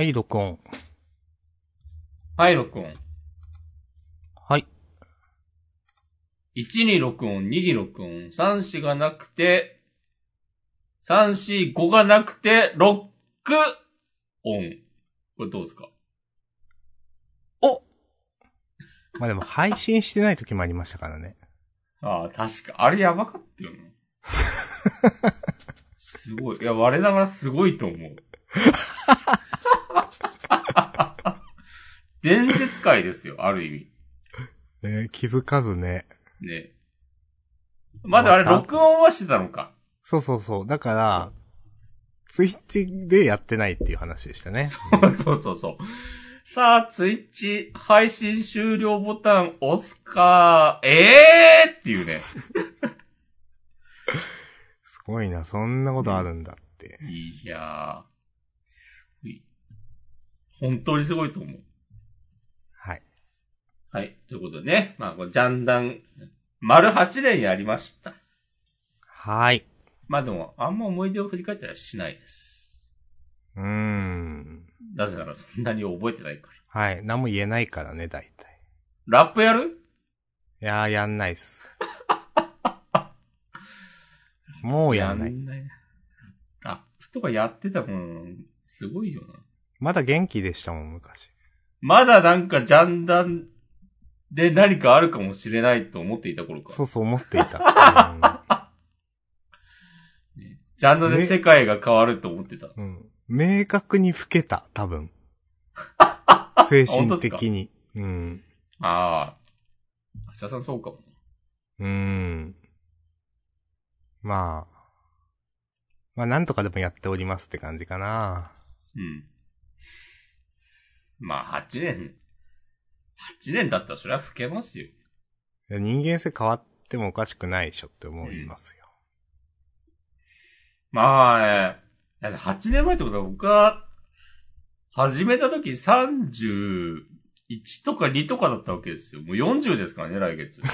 はい、録音。はい、録音。はい。1に録音、2に録音、3、4がなくて、3、4、5がなくて、6音。これどうですか？まあでも配信してない時もありましたからね。ああ、確か。あれやばかったよな。すごい。いや、我ながらすごいと思う。伝説界ですよ、ある意味。えー気づかずね。ね。まだあれ、録音はしてたのか。そうそうそう。だから、ツイッチでやってないっていう話でしたね。そうそうそう。さあ、ツイッチ配信終了ボタン押すか、ええー？っていうね。すごいな、そんなことあるんだって。いやー、すごい。本当にすごいと思う。はい。はい。ということでね、まあ、ジャンダン、丸8年やりました。はい。まあでも、あんま思い出を振り返ったりはしないです。うーん。なぜならそんなに覚えてないから。はい。何も言えないからね、大体。ラップやる？いやー、やんないっす。もうやんない。ないな。ラップとかやってたもん、すごいよな。まだ元気でしたもん、昔。まだなんかジャンダンで何かあるかもしれないと思っていた頃か。そうそう思っていた。ジャンダンで世界が変わると思ってた。うん。うん明確に老けた、多分。精神的に。うん。ああ。橋田さんそうかも。うーん。まあ。まあ、なんとかでもやっておりますって感じかな。うん。まあ、8年。8年だったらそれは老けますよ。人間性変わってもおかしくないでしょって思いますよ。まあね。だって8年前ってことは僕は、始めた時31とか2とかだったわけですよ。もう40ですからね、来月。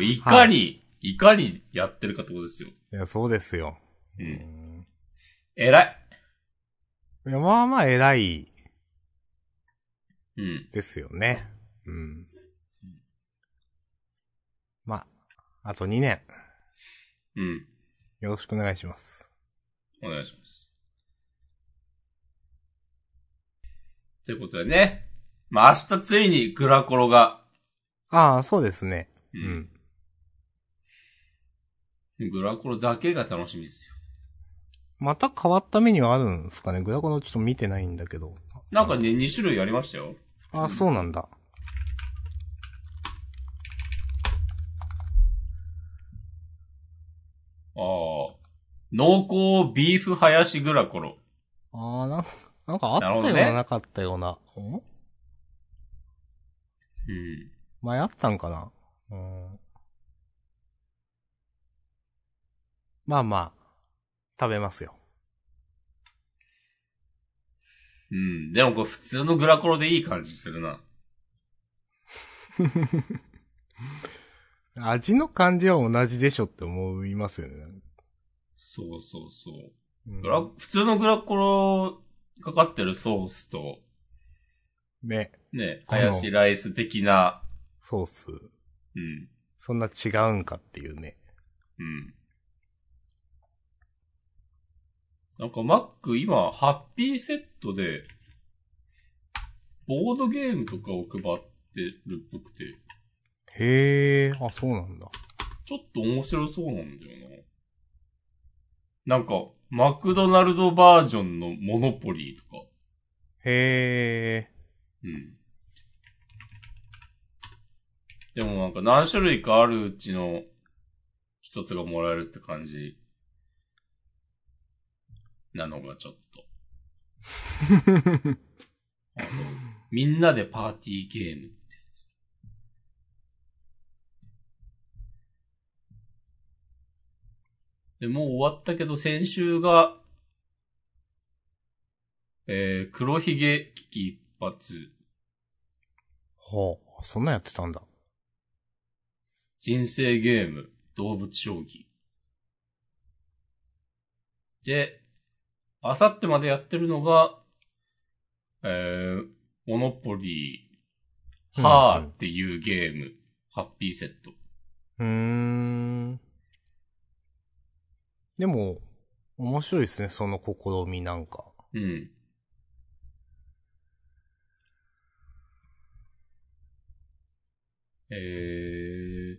いかに、い、かにやってるかってことですよ。いや、そうですよ。う。うんん。偉い。いや、まあまあ偉いうん。ですよね。うん。まあ、あと2年、うん。よろしくお願いします。お願いします。ということでね。まあ明日ついにグラコロが、ああ、そうですね。ううん。グラコロだけが楽しみですよ。また変わったメニューあるんですかねグラコのちょっと見てないんだけど。なんかね、2種類ありましたよ。あ、そうなんだ。ああ。濃厚ビーフハヤシグラコロ。ああ、なんなんかあったような、なねなかったような。ん？うん。前あったんかな？うん。まあまあ、食べますよ。うん。でもこれ普通のグラコロでいい感じするな。味の感じは同じでしょって思いますよね。そうそうそう。うんグラ、普通のグラコロかかってるソースと、ね、ね、ハヤシライス的な、ソース。うん。そんな違うんかっていうね。うん。なんかマック今、ハッピーセットで、ボードゲームとかを配ってるっぽくて、へえ、あ、そうなんだ。ちょっと面白そうなんだよな。なんか、マクドナルドバージョンのモノポリーとか。へえ、うん。でもなんか何種類かあるうちの一つがもらえるって感じなのがちょっと。あのみんなでパーティーゲームってやつ。で、もう終わったけど先週が、えー、黒ひげ危機一発、ほう、そんなんやってたんだ。人生ゲーム、動物将棋。で、あさってまでやってるのが、えー、モノポリー、ハーっていうゲーム、ハッピーセット。うーん。でも、面白いですね、その試みなんか。うん。えー。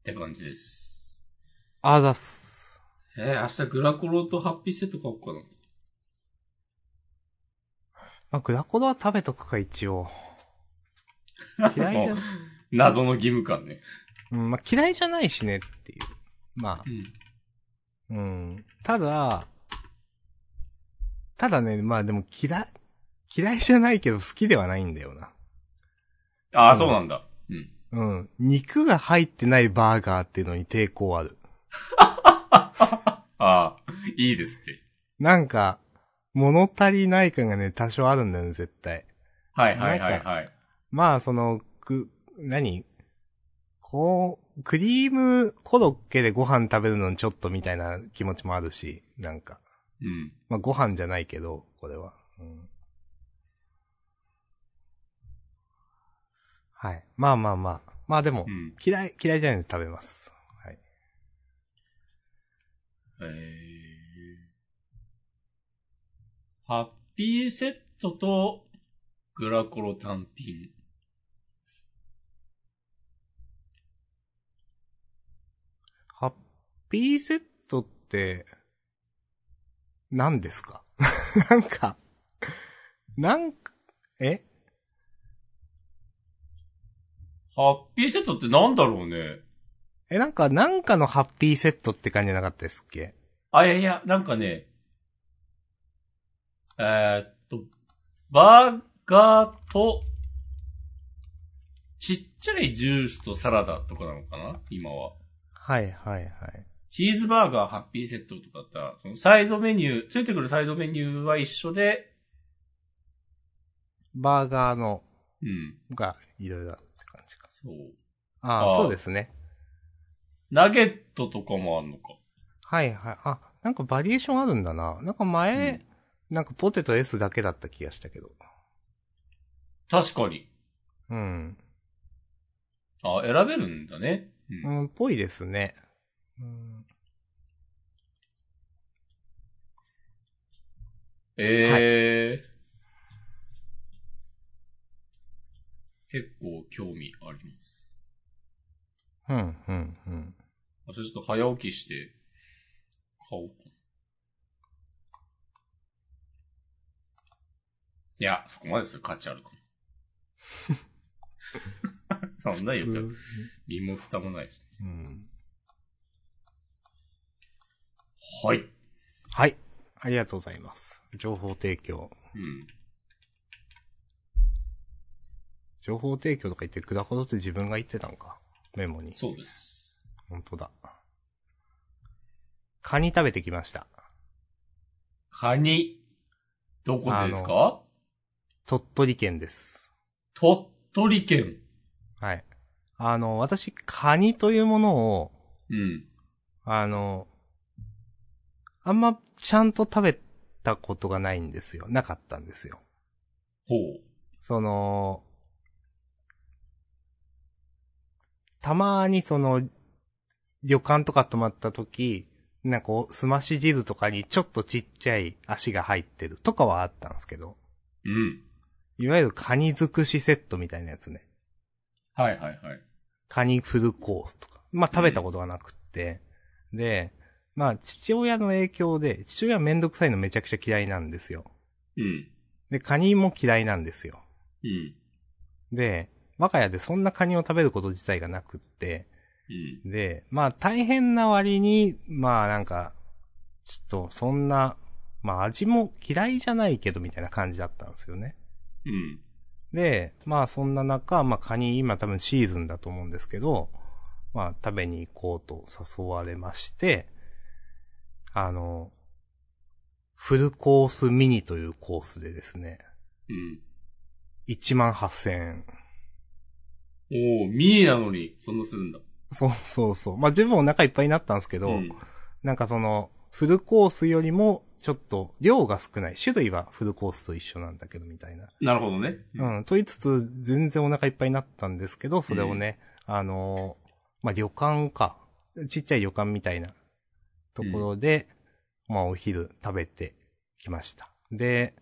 って感じです。あざっす。えー、明日グラコロとハッピーセット買おうかな。まあ、グラコロは食べとくか、一応。嫌いじゃ、謎の義務感ね。うん、まあ、嫌いじゃないしねっていう。まうん。あ、うん。ただ、ただね、まあでも嫌い、嫌いじゃないけど好きではないんだよな。ああ、うんそうなんだ。うん。うん。肉が入ってないバーガーっていうのに抵抗ある。ああ、いいですって。なんか、物足りない感がね、多少あるんだよね、絶対。はいはいはいはい。まあ、その、く、何？こう、クリームコロッケでご飯食べるのにちょっとみたいな気持ちもあるし、なんか。うん。まあ、ご飯じゃないけど、これは。うん、はい。まあまあまあ。まあでもう、ん。嫌い、嫌いじゃないんで食べます。はい。えー、ハッピーセットとグラコロ単品。ハッピーセットって、何ですか？なんか、なんか、え？ハッピーセットってなんだろうね。え、なんか、なんかのハッピーセットって感じじゃなかったですっけ？あ、いやいや、なんかね、えーっと、バーガーと、ちっちゃいジュースとサラダとかなのかな？今は。はいはいはい。チーズバーガー、ハッピーセットとかだったら、そのサイドメニュー、ついてくるサイドメニューは一緒で、バーガーの、うん。が、いろいろって感じか。そう。ああ、そうですね。ナゲットとかもあんのか。はいはい。あ、なんかバリエーションあるんだな。なんか前、うんなんかポテト S だけだった気がしたけど。確かに。うん。あ、選べるんだね。うん。うん、ぽいですね。うん、ええ結構興味あります。うん、うん、うん。あ、じゃあちょっと早起きして、買おうかな。いや、そこまでする価値あるかな。そんな言うたら、身も蓋もないですね。うん。はい。はい。ありがとうございます。情報提供。うん。情報提供とか言ってくだほどって自分が言ってたんか。メモに。そうです。本当だ。カニ食べてきました。カニ？どこでですか？鳥取県です。鳥取県。はい。あの、私、カニというものを、うん。あの、あんまちゃんと食べたことがないんですよ。なかったんですよ。ほう。その、たまにその、旅館とか泊まった時、なんかこう、すまし地図とかにちょっとちっちゃい足が入ってるとかはあったんですけど、うん。いわゆるカニ尽くしセットみたいなやつね。はいはいはい。カニフルコースとか。まあ食べたことがなくって。で、まあ父親の影響で、父親はめんどくさいのめちゃくちゃ嫌いなんですよ。うん。で、カニも嫌いなんですよ。うん。で、我が家でそんなカニを食べること自体がなくって、うん。で、まあ大変な割に、まあなんか、ちょっとそんな、まあ味も嫌いじゃないけどみたいな感じだったんですよね。うん。で、まあそんな中、まあカニ今多分シーズンだと思うんですけど、まあ食べに行こうと誘われまして、あの、フルコースミニというコースでですね、うん。1万8000円。おー、ミニなのに、そんなするんだ。そうそうそう。まあ十分お腹いっぱいになったんですけど、うん。なんかその、フルコースよりも、ちょっと、量が少ない。種類はフルコースと一緒なんだけど、みたいな。なるほどね。うん。と言いつつ、全然お腹いっぱいになったんですけど、それをね、あのーまあ、旅館か。ちっちゃい旅館みたいなところで、まあ、お昼食べてきました。で、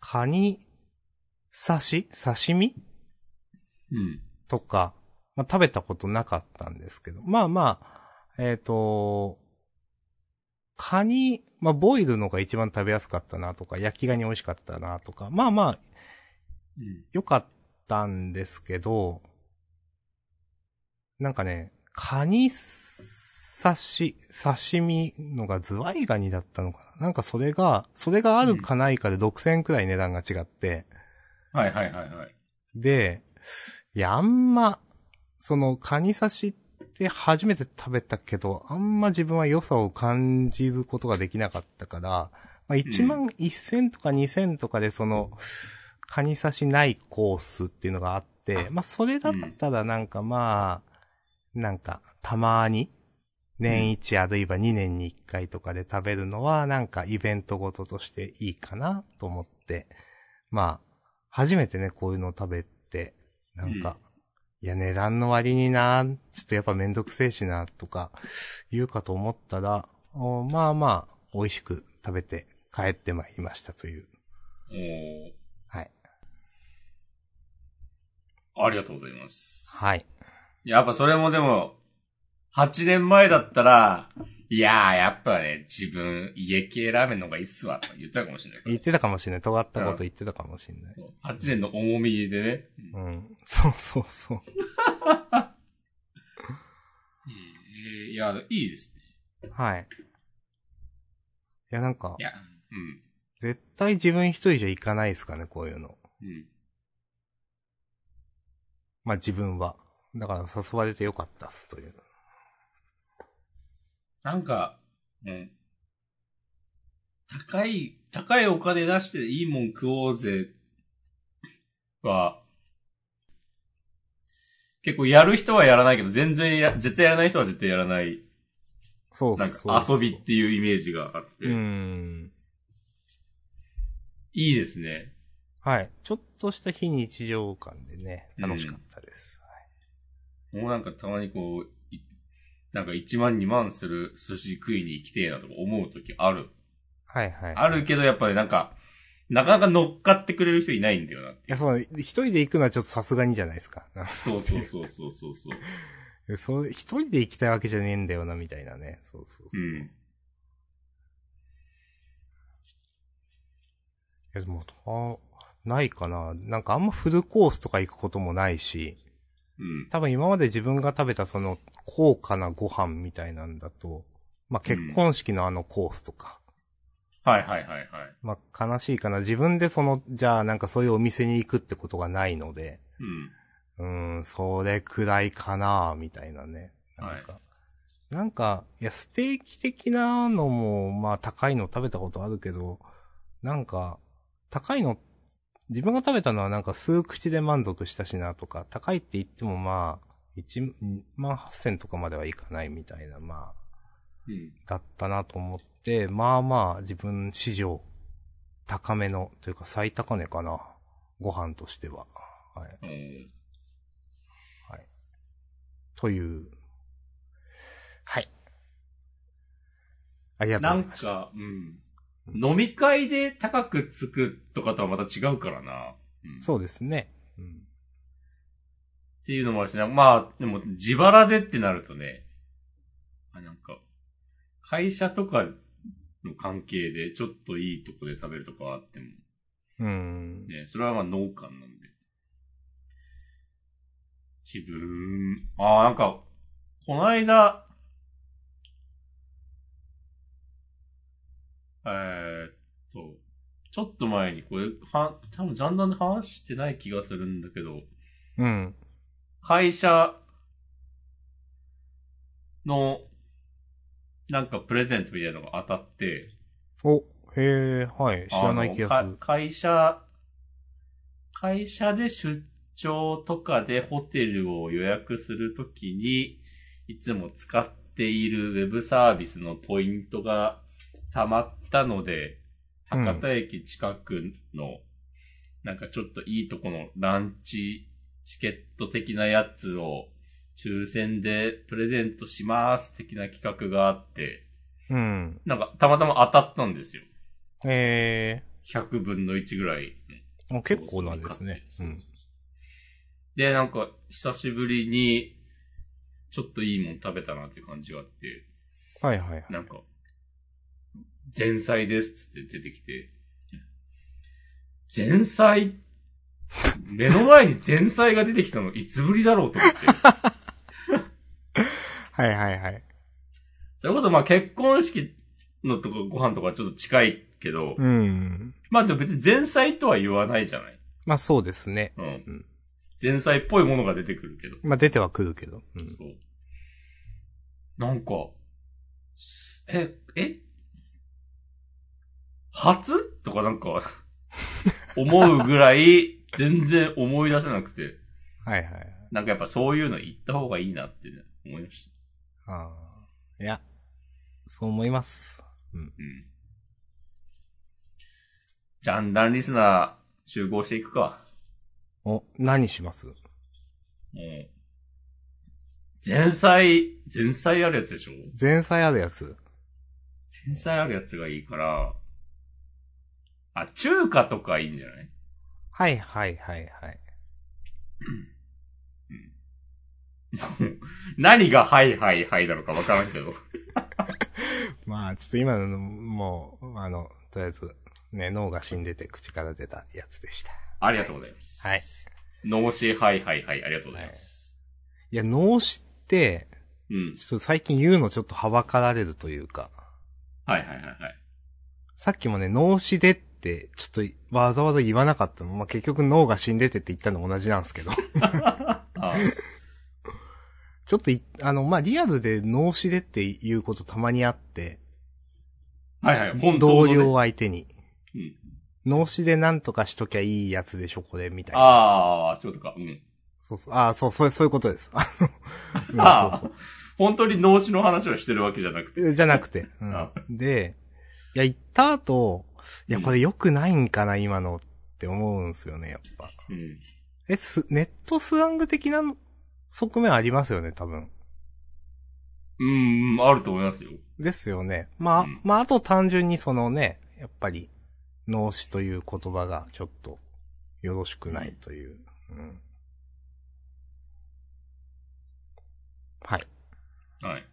カニ、刺し？刺身？うん。とか、まあ、食べたことなかったんですけど、まあまあ、えっ、と、カニ、まあ、ボイルのが一番食べやすかったなとか、焼きガニ美味しかったなとか、まあまあ、うん。良かったんですけど、なんかね、カニ刺し、刺身のがズワイガニだったのかななんかそれが、それがあるかないかで6000円くらい値段が違って、はいはいはいはい。で、いや、あんま、その、カニ刺しって初めて食べたけど、あんま自分は良さを感じることができなかったから、まあ、1万1000とか2000とかでその、カニ刺しないコースっていうのがあって、まあ、それだったらなんかまあ、なんか、たまに、年一あるいは2年に1回とかで食べるのは、なんかイベントごととしていいかなと思って、まあ、初めてね、こういうのを食べて、なんか、いや、値段の割にな、ちょっとやっぱめんどくせえしな、とか、言うかと思ったら、おまあまあ、美味しく食べて帰ってまいりましたという。おーはい。ありがとうございます。はい。やっぱそれもでも、8年前だったら、いやー、やっぱね、自分、家系ラーメンの方がいいっすわ、とか言ってたかもしれない言ってたかもしれない。尖ったこと言ってたかもしれない。そう8年の重みでね。うん。そうそうそう。えーいや、いいですね。はい。いや、なんかい、や、うん。絶対自分一人じゃ行かないですかね、こういうの。うん。まあ自分は。だから誘われてよかったっす、という。なんか、うん。高い、高いお金出していいもん食おうぜ、は、結構やる人はやらないけど、全然や、絶対やらない人は絶対やらない、なんそうそうか遊びっていうイメージがあって、うーん。いいですね。はい。ちょっとした非日常感でね、うん楽しかったです。もうなんかたまにこう、いなんか1万2万する寿司食いに行きてえなとか思う時ある。はい、はい、はい。あるけどやっぱりなんか、なかなか乗っかってくれる人いないんだよな。いや、そう、一人で行くのはちょっとさすがにじゃないですか。そうそうそうそうそうそう。そう、一人で行きたいわけじゃねえんだよな、みたいなね。そうそうそう。いうん。や、でも、あないかな。なんかあんまフルコースとか行くこともないし、うん。多分今まで自分が食べたその高価なご飯みたいなんだと、まあ、結婚式のあのコースとか、はいはいはいはい。まあ、悲しいかな。自分でその、じゃあなんかそういうお店に行くってことがないので、うん。うーん、それくらいかな、みたいなね。なんか、なんか、いや、ステーキ的なのも、まあ高いの食べたことあるけど、なんか、高いの、自分が食べたのはなんか数口で満足したしなとか、高いって言ってもまあ、1万8000とかまではいかないみたいな、まあ、うん。だったなと思って、まあまあ自分史上高めの、というか最高値かな。ご飯としては。はい。うん。はい。という。はい。ありがとうなんございました。か、うん。飲み会で高くつくとかとはまた違うからな。うん。そうですね。うん。っていうのもあるしな。まあ、でも自腹でってなるとね、あなんか、会社とかの関係でちょっといいとこで食べるとかはあっても、うん。ね、それはまあ農家なんで。自分、ああ、なんか、この間、えーっと、ちょっと前にこれ、は、多分ジャンダンで話してない気がするんだけど、うん。会社の、なんかプレゼントみたいなのが当たって、お、へえ、はい。知らない気がする。会社、会社で出張とかでホテルを予約するときに、いつも使っっているウェブサービスのポイントが溜まったので、うん博多駅近くの、なんかちょっといいとこのランチチケット的なやつを抽選でプレゼントします的な企画があって、うん。なんかたまたま当たったんですよ。え100分の1ぐらいー、もう結構なんですね。うん。で、なんか、久しぶりに、ちょっといいもん食べたなっていう感じがあって、はいはいはい。なんか、前菜ですって出てきて、前菜？目の前に前菜が出てきたのいつぶりだろうと思って。はいはいはい。それこそまあ結婚式のとこご飯とかちょっと近いけど、うん。まあでも別に前菜とは言わないじゃないまあそうですね。うん。ん前菜っぽいものが出てくるけど。まあ出てはくるけど。うん。そう。なんか、え、え？初？とかなんか、思うぐらい、全然思い出せなくて、はいはいはい。なんかやっぱそういうの言った方がいいなって、ね、思いました。ああ。いや、そう思います。うん。うん。じゃんだんリスナー集合していくか。お、何します？もう。前菜、前菜あるやつでしょ？前菜あるやつ。前菜あるやつがいいから、あ、中華とかいいんじゃない？はいはいはいはい。何がはいはいはいなのかわからんけど。まあ、ちょっと今の、もう、あの、とりあえず、ね、脳が死んでて口から出たやつでした。ありがとうございます。はい。脳死はいはいはい、ありがとうございます。いや、脳死って、うん。ちょっと最近言うのちょっとはばかられるというか、はいはいはいはい。さっきもね、脳死でって、ちょっとわざわざ言わなかったの？まあ、結局脳が死んでてって言ったの同じなんですけど。あ ちょっとい、あの、まあ、リアルで脳死でっていうことたまにあって、はいはい、本当の、ね。同僚相手に。うん。脳死でなんとかしときゃいいやつでしょ、これ、みたいな。ああ、そういうことか。うん。そうそう。ああ、そう、そう、そういうことです。あの、あ あうんそう本当に脳死の話をしてるわけじゃなくて。じゃなくて。うあん、で、いや、行った後、いや、これ良くないんかな、今のって思うんですよね、やっぱ。うん。え、す、ネットスラング的な側面ありますよね、多分。うん、あると思いますよ。ですよね。まあ、うんまあ、あと単純にそのね、やっぱり、脳死という言葉がちょっと、よろしくないという。うん。はい。はい。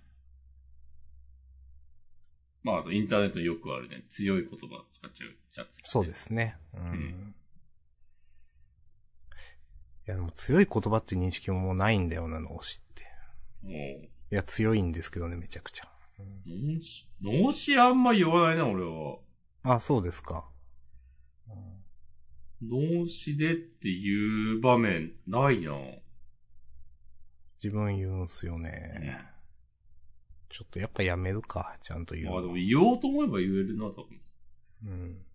まあ、あとインターネットによくあるね、強い言葉使っちゃうやつ、。そうですすね。うん。んいや、でも強い言葉っていう認識ももうないんだよな、脳死って。もう、いや、強いんですけどね、めちゃくちゃ。うん脳死、脳死あんま言わないな、俺は。あ、そうですか。脳死でっていう場面ないな。自分言うんすよね。ちょっとやっぱやめるか、ちゃんと言うまあでの。も言おうと思えば言えるな、多分。うん。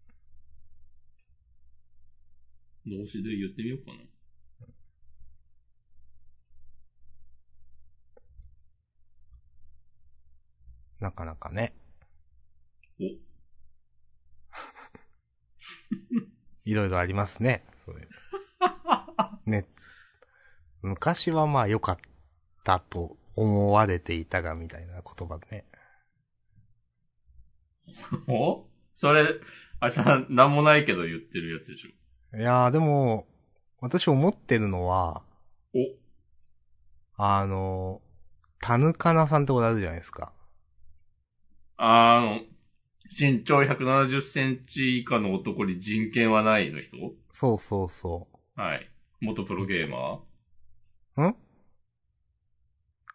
脳死で言ってみようかな。なかなかね。お、いろいろありますね。そういう。ね。昔はまあ良かったと思われていたが、みたいな言葉ね。お？それ、あさ、なんもないけど言ってるやつでしょ。いやーでも、私思ってるのは、お、あの、タヌカナさんってことあるじゃないですか。あの、身長170センチ以下の男に人権はないの人？そうそうそはい。元プロゲーマー？う。ん？あ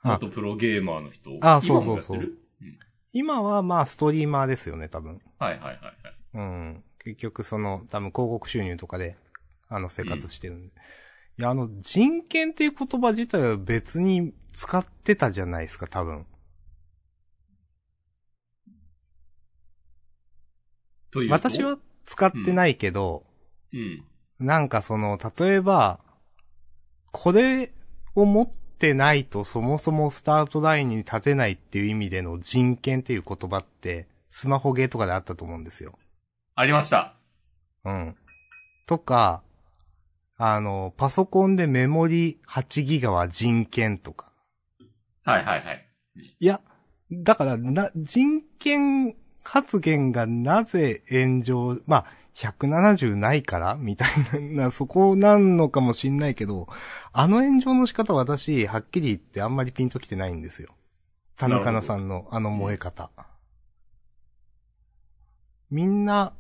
元プロゲーマーの人あそうそうそう今もやってる？うん今はまあストリーマーですよね、多分。はいはいはいはい。うん。結局その、多分広告収入とかで、あの、生活してるんで。いや、あの、人権っていう言葉自体は別に使ってたじゃないですか、多分。というと？私は使ってないけど、うん。なんかその、例えば、これを持っってないとそもそもスタートラインに立てないっていう意味での人権っていう言葉って、スマホゲーとかであったと思うんですよ。ありました。うん。とか、あの、パソコンでメモリ8ギガは人権とか。はいはいはい。いや、だから、な、人権発言がなぜ炎上、まあ、170ないからみたいな、なそこなんのかもしんないけど、あの炎上の仕方私、はっきり言ってあんまりピンときてないんですよ。田中なさんのあの燃え方。みんな、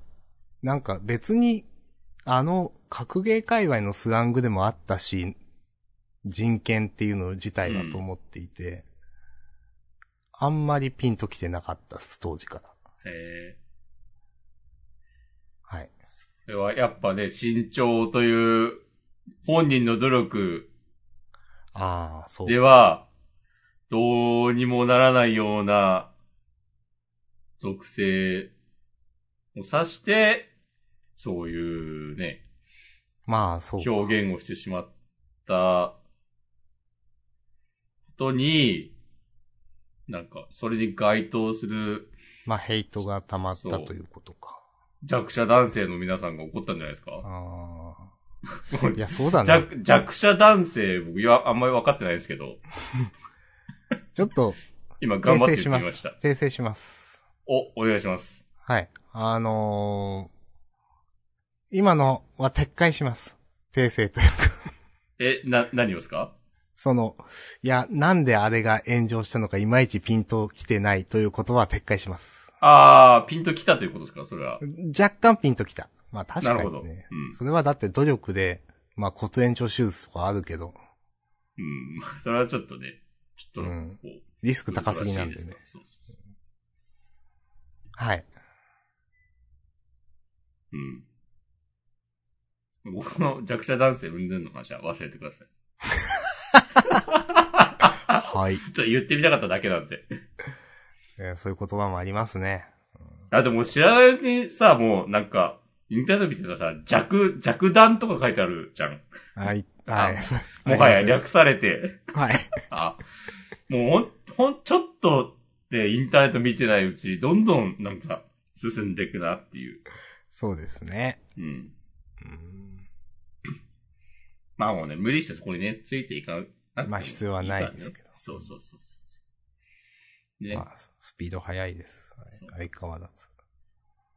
なんか別に、あの、格ゲー界隈のスラングでもあったし、人権っていうの自体はと思っていて、あんまりピンときてなかったです、当時から。えはい。ー、それはやっぱね、慎重という本人の努力ああ、そう。では、どうにもならないような属性を指して、そういうね、まあ、そうか。表現をしてしまったことに、なんか、それに該当するまあ、ヘイトが溜まったということか。弱者男性の皆さんが怒ったんじゃないですか？ああ。いや、そうだね。弱弱者男性、僕いや、あんまり分かってないですけど、ちょっと、今頑張って訂正します言ってみました。。訂正します。お、お願いします。はい。あのー、今のは撤回します。訂正というか。え、な、何をですか？その、いや、なんであれが炎上したのかいまいちピンと来てないということは撤回します。あー、ピンと来たということですかそれは。若干ピンと来た。まあ確かにね。なるほどうんそれはだって努力で、まあ骨延長手術とかあるけど、うん。それはちょっとね、ちょっと、うんこう、リスク高すぎなんでね難しい。すからそうはい。そううん。僕の弱者男性産んでんの話は忘れてください。はい。ちょっと言ってみたかっただけなんで。えーそういう言葉もありますね。だってもう知らないうちにさ、もうなんか、インターネット見てたらさ、弱、弱弾とか書いてあるじゃん。はい。はい。もはや 略されて。はい。あ、もうほん、ほん、ちょっとでインターネット見てないうちに、どんどんなんか進んでいくなっていう。そうですね。うん。うんまあもうね、無理してそこにね、ついていかなくてもまあ必要はないですけどそうそうそうそう。ね。まあ、スピード速いです。相変わらず。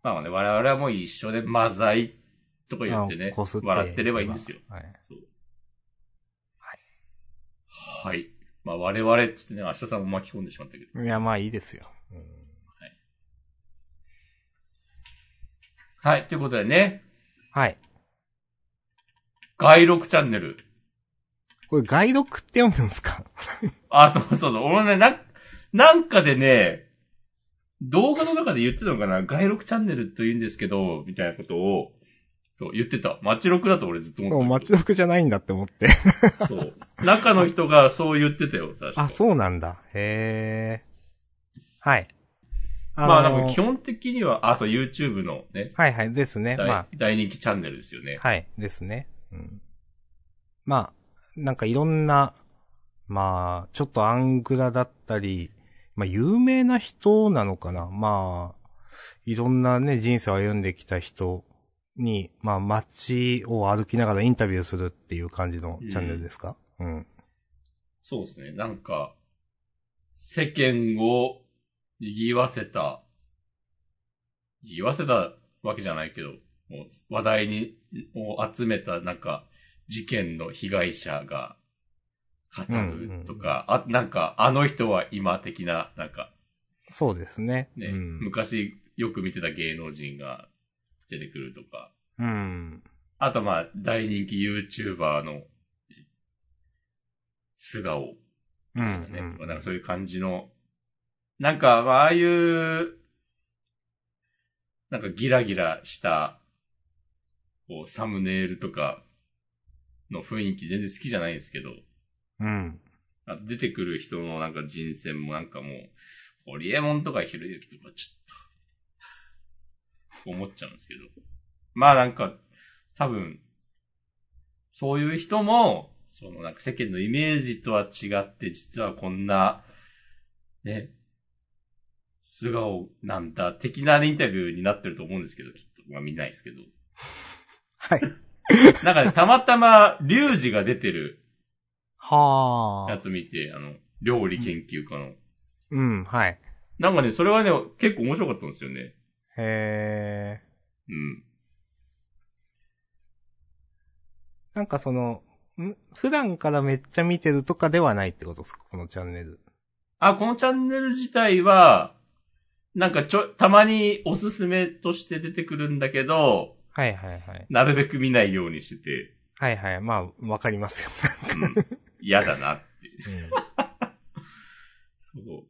まあね、我々はもう一緒でマザイとか言ってねって笑ってればいいんですよ。はい。はい。まあ我々っつってね、明日さんも巻き込んでしまったけど。いや、まあいいですよ。うんはい。ということでね、はい。外録チャンネル。これ、外読って読むんですか？あ、そうそうそう。俺ね、な、なんかでね、動画の中で言ってたのかな？外録チャンネルと言うんですけど、みたいなことを、そう、言ってた。街録だと俺ずっともう思って街読じゃないんだって思って。た。そう。中の人がそう言ってたよ、確かあ、そうなんだ。へえ。はい。あまあ、のーなんか基本的には、あ、そう、YouTube のね、はいはい、ですね。大,、ま大人気チャンネルですよね。あ、はい、ですね。うん。まあ、なんかいろんな、まあ、ちょっとアングラだったり、まあ、有名な人なのかな？まあ、いろんなね、人生を歩んできた人に、まあ、街を歩きながらインタビューするっていう感じのチャンネルですか、うん、そうですね。なんか、世間を賑わせた、賑わせたわけじゃないけど、もう話題に、を集めたなんか、事件の被害者が語るとか、あ、なんか、あの人は今的な、なんか、そうですね。ね、うん。昔よく見てた芸能人が出てくるとか、うん。あとまあ、大人気 YouTuber の素顔うん。ね。うんなんかそういう感じの、なんか、まあ、ああいう、なんかギラギラした、こう、サムネイルとかの雰囲気全然好きじゃないんですけど、うん。あ出てくる人のなんか人選もなんかもう、ホリエモンとかひろゆきとかちょっと、思っちゃうんですけど。まあなんか、多分、そういう人もそのなんか世間のイメージとは違って、実はこんな、ね、素顔なんだ、的なインタビューになってると思うんですけど、きっと。まあ見ないですけど。はい。なんかね、たまたま、リュウジが出てるはあ。やつ見て、あの、料理研究家の。うん、はい。なんかね、それはね、結構面白かったんですよね。へえ。うん。なんかその、ん？普段からめっちゃ見てるとかではないってことですか？このチャンネル。あ、このチャンネル自体は、なんかちょ、たまにおすすめとして出てくるんだけど、はいはいはい。なるべく見ないようにしてて、はいはい。まあ、わかりますよ。うん嫌だなって。うんそう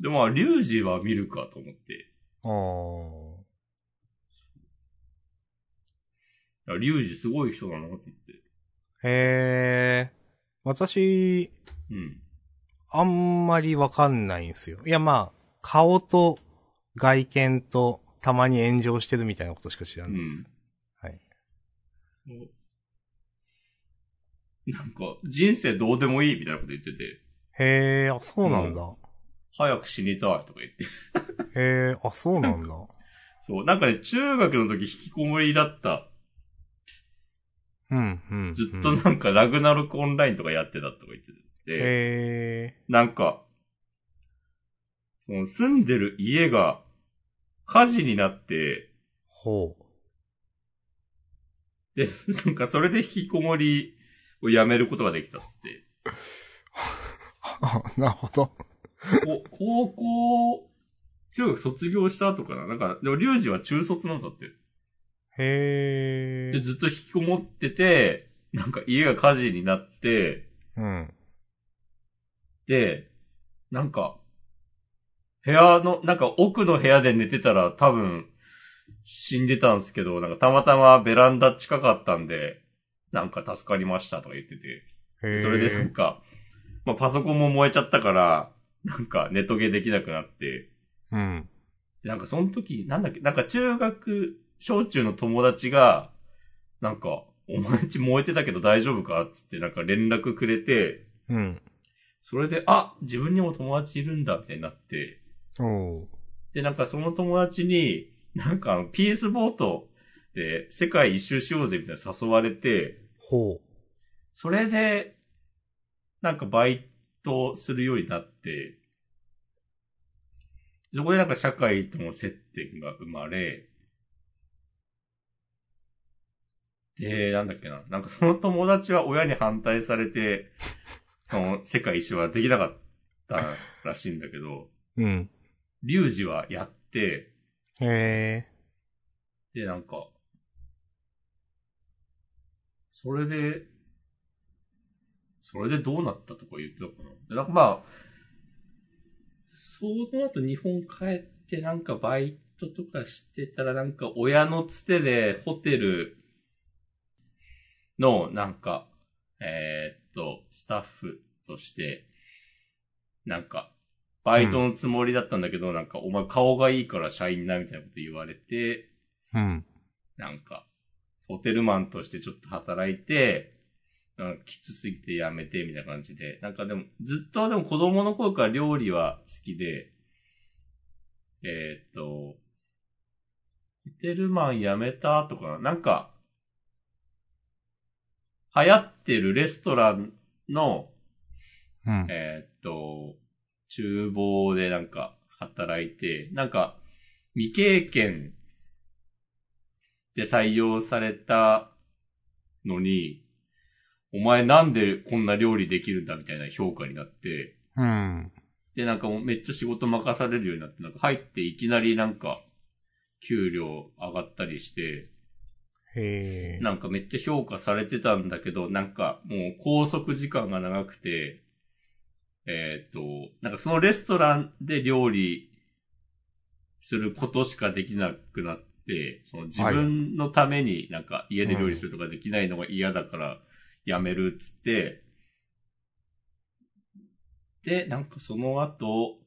でもまあ、リュウジは見るかと思って。おいやリュウジすごい人だなと思って。ー。へえ。私、うん。あんまりわかんないんですよ。いやまあ、顔と外見とたまに炎上してるみたいなことしか知らないです。はい。なんか、人生どうでもいいみたいなこと言ってて、へえ、あ、そうなんだ。早く死にたいとか言って。へえ、あ、そうなんだ。そう、なんかね、中学の時引きこもりだった。うん、うん。ずっとうんなんかラグナロクオンラインとかやってたとか言ってて。へえ。なんか、その住んでる家が火事になって、ほう。で、なんかそれで引きこもりをやめることができたっつって。あ、なるほど。こ高校、中学卒業した後かな？なんか、でもリュウジは中卒なんだって。へえで、。ずっと引きこもってて、なんか家が火事になって、うん。で、なんか、部屋の、なんか奥の部屋で寝てたら多分死んでたんですけど、なんかたまたまベランダ近かったんで、なんか助かりましたとか言ってて。それでなんか、まあパソコンも燃えちゃったから、なんかネトゲできなくなって、うん。でなんかその時、なんだっけ、なんか中学、小中の友達が、なんか、お前んち燃えてたけど大丈夫かつってなんか連絡くれて、うん。それで、あ、自分にも友達いるんだってなって、おう。で、なんかその友達に、なんかあのピースボートで世界一周しようぜみたいな誘われて、ほう。それで、なんかバイトするようになって、そこでなんか社会との接点が生まれ、で、なんだっけな、なんかその友達は親に反対されて、その世界一周はできなかったらしいんだけど、うん。リュウジはやって、へえ。で、なんか、それで、それでどうなったとか言ってたかな。でなんかまあ、その後日本帰ってなんかバイトとかしてたらなんか親のつてでホテルのなんか、えーっと、スタッフとして、なんか、バイトのつもりだったんだけど、なんかお前顔がいいから社員なみたいなこと言われて、うん。なんか、ホテルマンとしてちょっと働いて、なんかきつすぎてやめて、みたいな感じで。なんかでも、ずっとでも子供の頃から料理は好きで、えーっと、ホテルマン辞めた後かな？なんか、流行ってるレストランの、うん。えーっと、厨房でなんか働いて、なんか未経験で採用されたのに、お前なんでこんな料理できるんだみたいな評価になって、うん。で、なんかもうめっちゃ仕事任されるようになって、なんか入っていきなりなんか、給料上がったりして、へえ。なんかめっちゃ評価されてたんだけど、なんかもう拘束時間が長くて、えーっと、なんかそのレストランで料理することしかできなくなって、その自分のためになんか家で料理するとかできないのが嫌だからやめるっつって、で、なんかその後、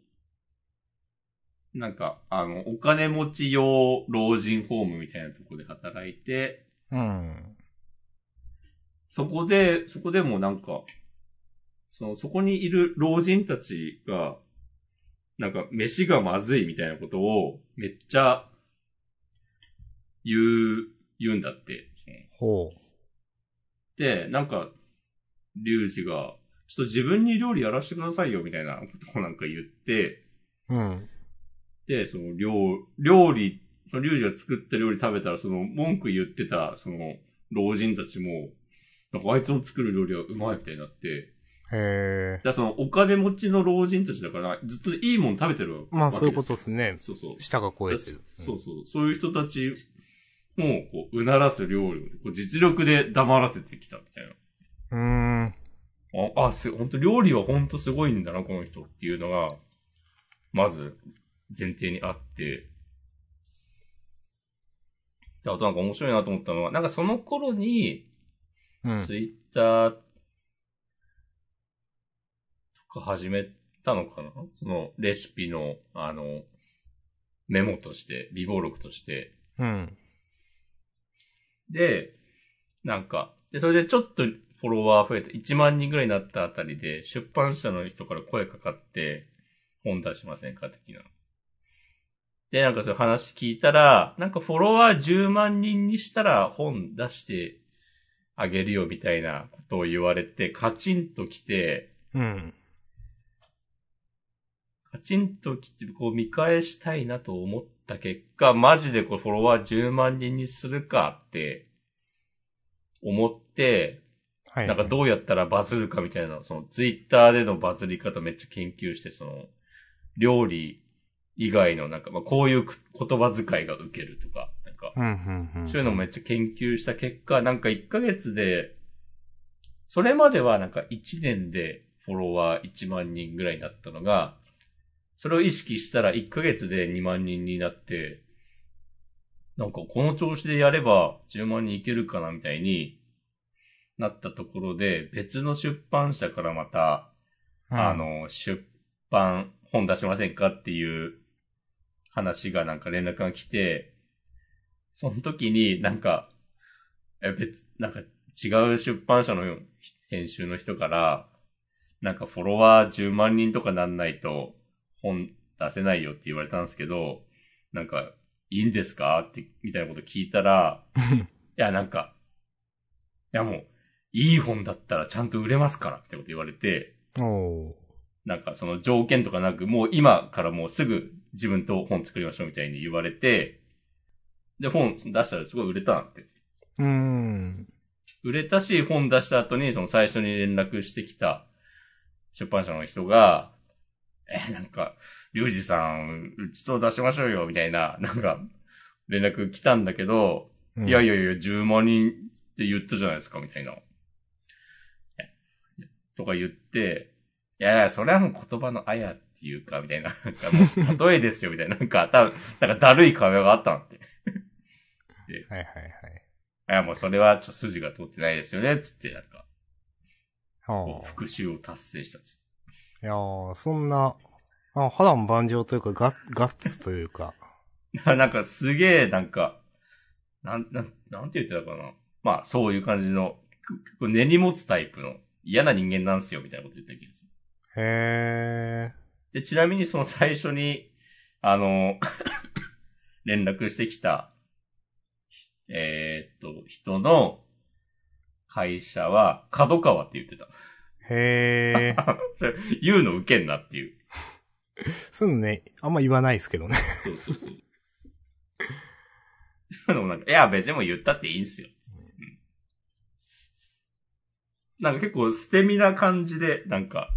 なんか、あの、お金持ち用老人ホームみたいなとこで働いて、うん。そこで、そこでもなんか、その、そこにいる老人たちが、なんか、飯がまずいみたいなことを、めっちゃ、言う、言うんだって。ほで、なんか、リュウジが、ちょっと自分に料理やらせてくださいよ、みたいなことをなんか言って、う。うん。で、その、料、料理、そのリュウジが作った料理食べたら、その、文句言ってた、その、老人たちも、なんかあいつの作る料理はうまいみたいになって、へえ。だその、お金持ちの老人たちだから、ずっといいもん食べてるまあそういうこわけとですね。そうそう。舌が超えてる。そうそう。そういう人たちも、こう、うならす料理を、こう実力で黙らせてきたみたいな。うーん。あ、あ、す、本当料理は本当すごいんだな、この人っていうのが、まず、前提にあって。であとなんか面白いなと思ったのは、なんかその頃に、うん。ツイッターとか始めたのかな？そのレシピの、あの、メモとして、微暴録として。うん。で、なんか、で、それでちょっとフォロワー増えて、1万人ぐらいになったあたりで、出版社の人から声かかって、本出しませんか的な。で、なんかそういう話聞いたら、なんかフォロワー10万人にしたら本出してあげるよみたいなことを言われて、カチンと来て、うん。カチンと来て、こう見返したいなと思った結果、マジでこうフォロワー10万人にするかって思って、はい。なんかどうやったらバズるかみたいな、そのツイッターでのバズり方めっちゃ研究して、その、料理以外のなんか、まあこういうく言葉遣いが受けるとか、なんか、うん、うん、うん。そういうのもめっちゃ研究した結果、なんか1ヶ月で、それまではなんか1年でフォロワー1万人ぐらいになったのが、それを意識したら1ヶ月で2万人になって、なんかこの調子でやれば10万人いけるかなみたいになったところで、別の出版社からまた、うんあ、の、出版、本出しませんかっていう話がなんか連絡が来て、その時になんか、え、別、なんか違う出版社の編集の人から、なんかフォロワー10万人とかなんないと本出せないよって言われたんですけど、なんか、いいんですか？って、みたいなこと聞いたら、いや、なんか、いやもう、いい本だったらちゃんと売れますからってこと言われて、なんかその条件とかなく、もう今からもうすぐ自分と本作りましょうみたいに言われて、で、本出したらすごい売れたなって。うーん。売れたし、本出した後に、その最初に連絡してきた出版社の人が、え、なんか、リュウジさん、うちと出しましょうよ、みたいな、なんか、連絡来たんだけど、うんいやいやいや、10万人って言ったじゃないですか、みたいな。えとか言って、いやいや、それはもう言葉のあやっていうか、みたいな。なんかもう、例えですよ、みたいな。なんか、多分なんかだるい会話があったんって。はいはいはい。いや、もうそれはちょっと筋が通ってないですよね、つって、なんか、復讐を達成したっつって。あ。いやー、そんな、あ、波乱万丈というか、ガッ、ガッツというか。なんかすげえ、なんか、なん、なん、なんて言ってたかな。まあ、そういう感じの、根に持つタイプの嫌な人間なんすよ、みたいなこと言った気がする。へで、ちなみにその最初に、あの、連絡してきた、えーっと、人の会社は、角川って言ってた。ー。へー。それ言うの受けんなっていう。そういうのね、あんま言わないですけどね。そうそうそう。でもなんか、いや、別にもう言ったっていいんすよ。うんなんか結構捨て身な感じで、なんか、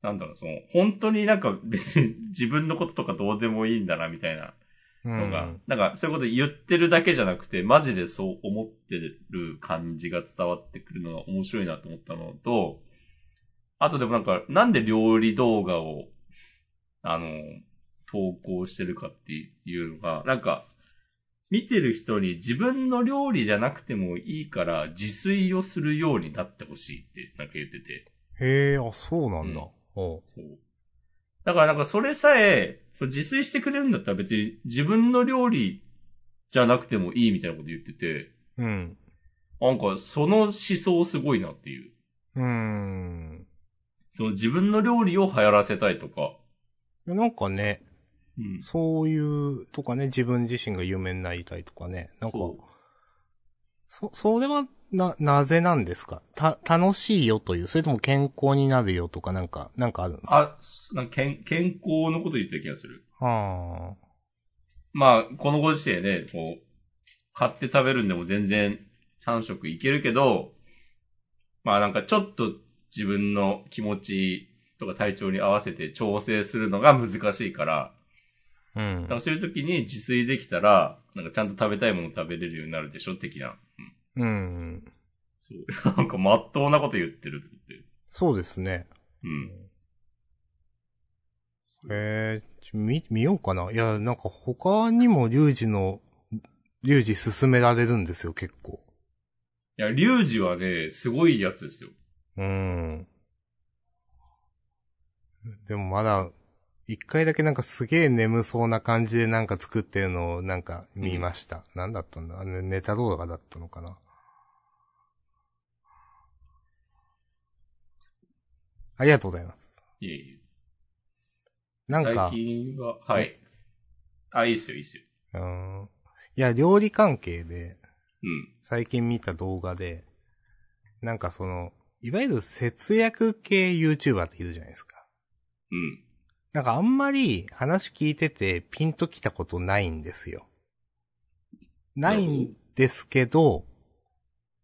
なんだろう、その、本当になんか別に自分のこととかどうでもいいんだな、みたいなうのが、ん。なんかそういうこと言ってるだけじゃなくて、マジでそう思ってる感じが伝わってくるのが面白いなと思ったのと、あとでもなんか、なんで料理動画を、あの、投稿してるかっていうのが、なんか、見てる人に自分の料理じゃなくてもいいから自炊をするようになってほしいってなんか言ってて。へー、あ、そうなんだ。うんそう。だからなんかそれさえ、自炊してくれるんだったら別に自分の料理じゃなくてもいいみたいなこと言ってて、うん。なんか、その思想すごいなっていう。うーん。その自分の料理を流行らせたいとか。なんかね、うん。そういう、とかね、自分自身が有名になりたいとかね。なんか、そうそ、それは、な、なぜなんですか？た、楽しいよという、それとも健康になるよとかなんか、なんかあるんですか？あ、なんか健健康のこと言ってた気がする。あまあ、このご時世ね、こう、買って食べるんでも全然3食いけるけど、まあなんかちょっと自分の気持ちとか体調に合わせて調整するのが難しいから、あ。うんだか。らそういう時に自炊できたら、なんかちゃんと食べたいもの食べれるようになるでしょ？的な。うん。うん。そう。なんかまっとうなこと言ってるって。そうですね。うん。えー、見、見ようかな。いや、なんか他にもリュウジの、リュウジ進められるんですよ、結構。いや、リュウジはね、すごいやつですよ。うん。でもまだ、一回だけなんかすげえ眠そうな感じでなんか作ってるのをなんか見ました。なんだったんだ？あのネタ動画だったのかな？ありがとうございます。いえいえ。なんか最、近は、はい。あ、いいっすよ、いいっすよ。うん。いや、料理関係で、うん。最近見た動画で、なんかその、いわゆる節約系 YouTuber っているじゃないですか。うん。なんかあんまり話聞いててピンときたことないんですよ。ないんですけど、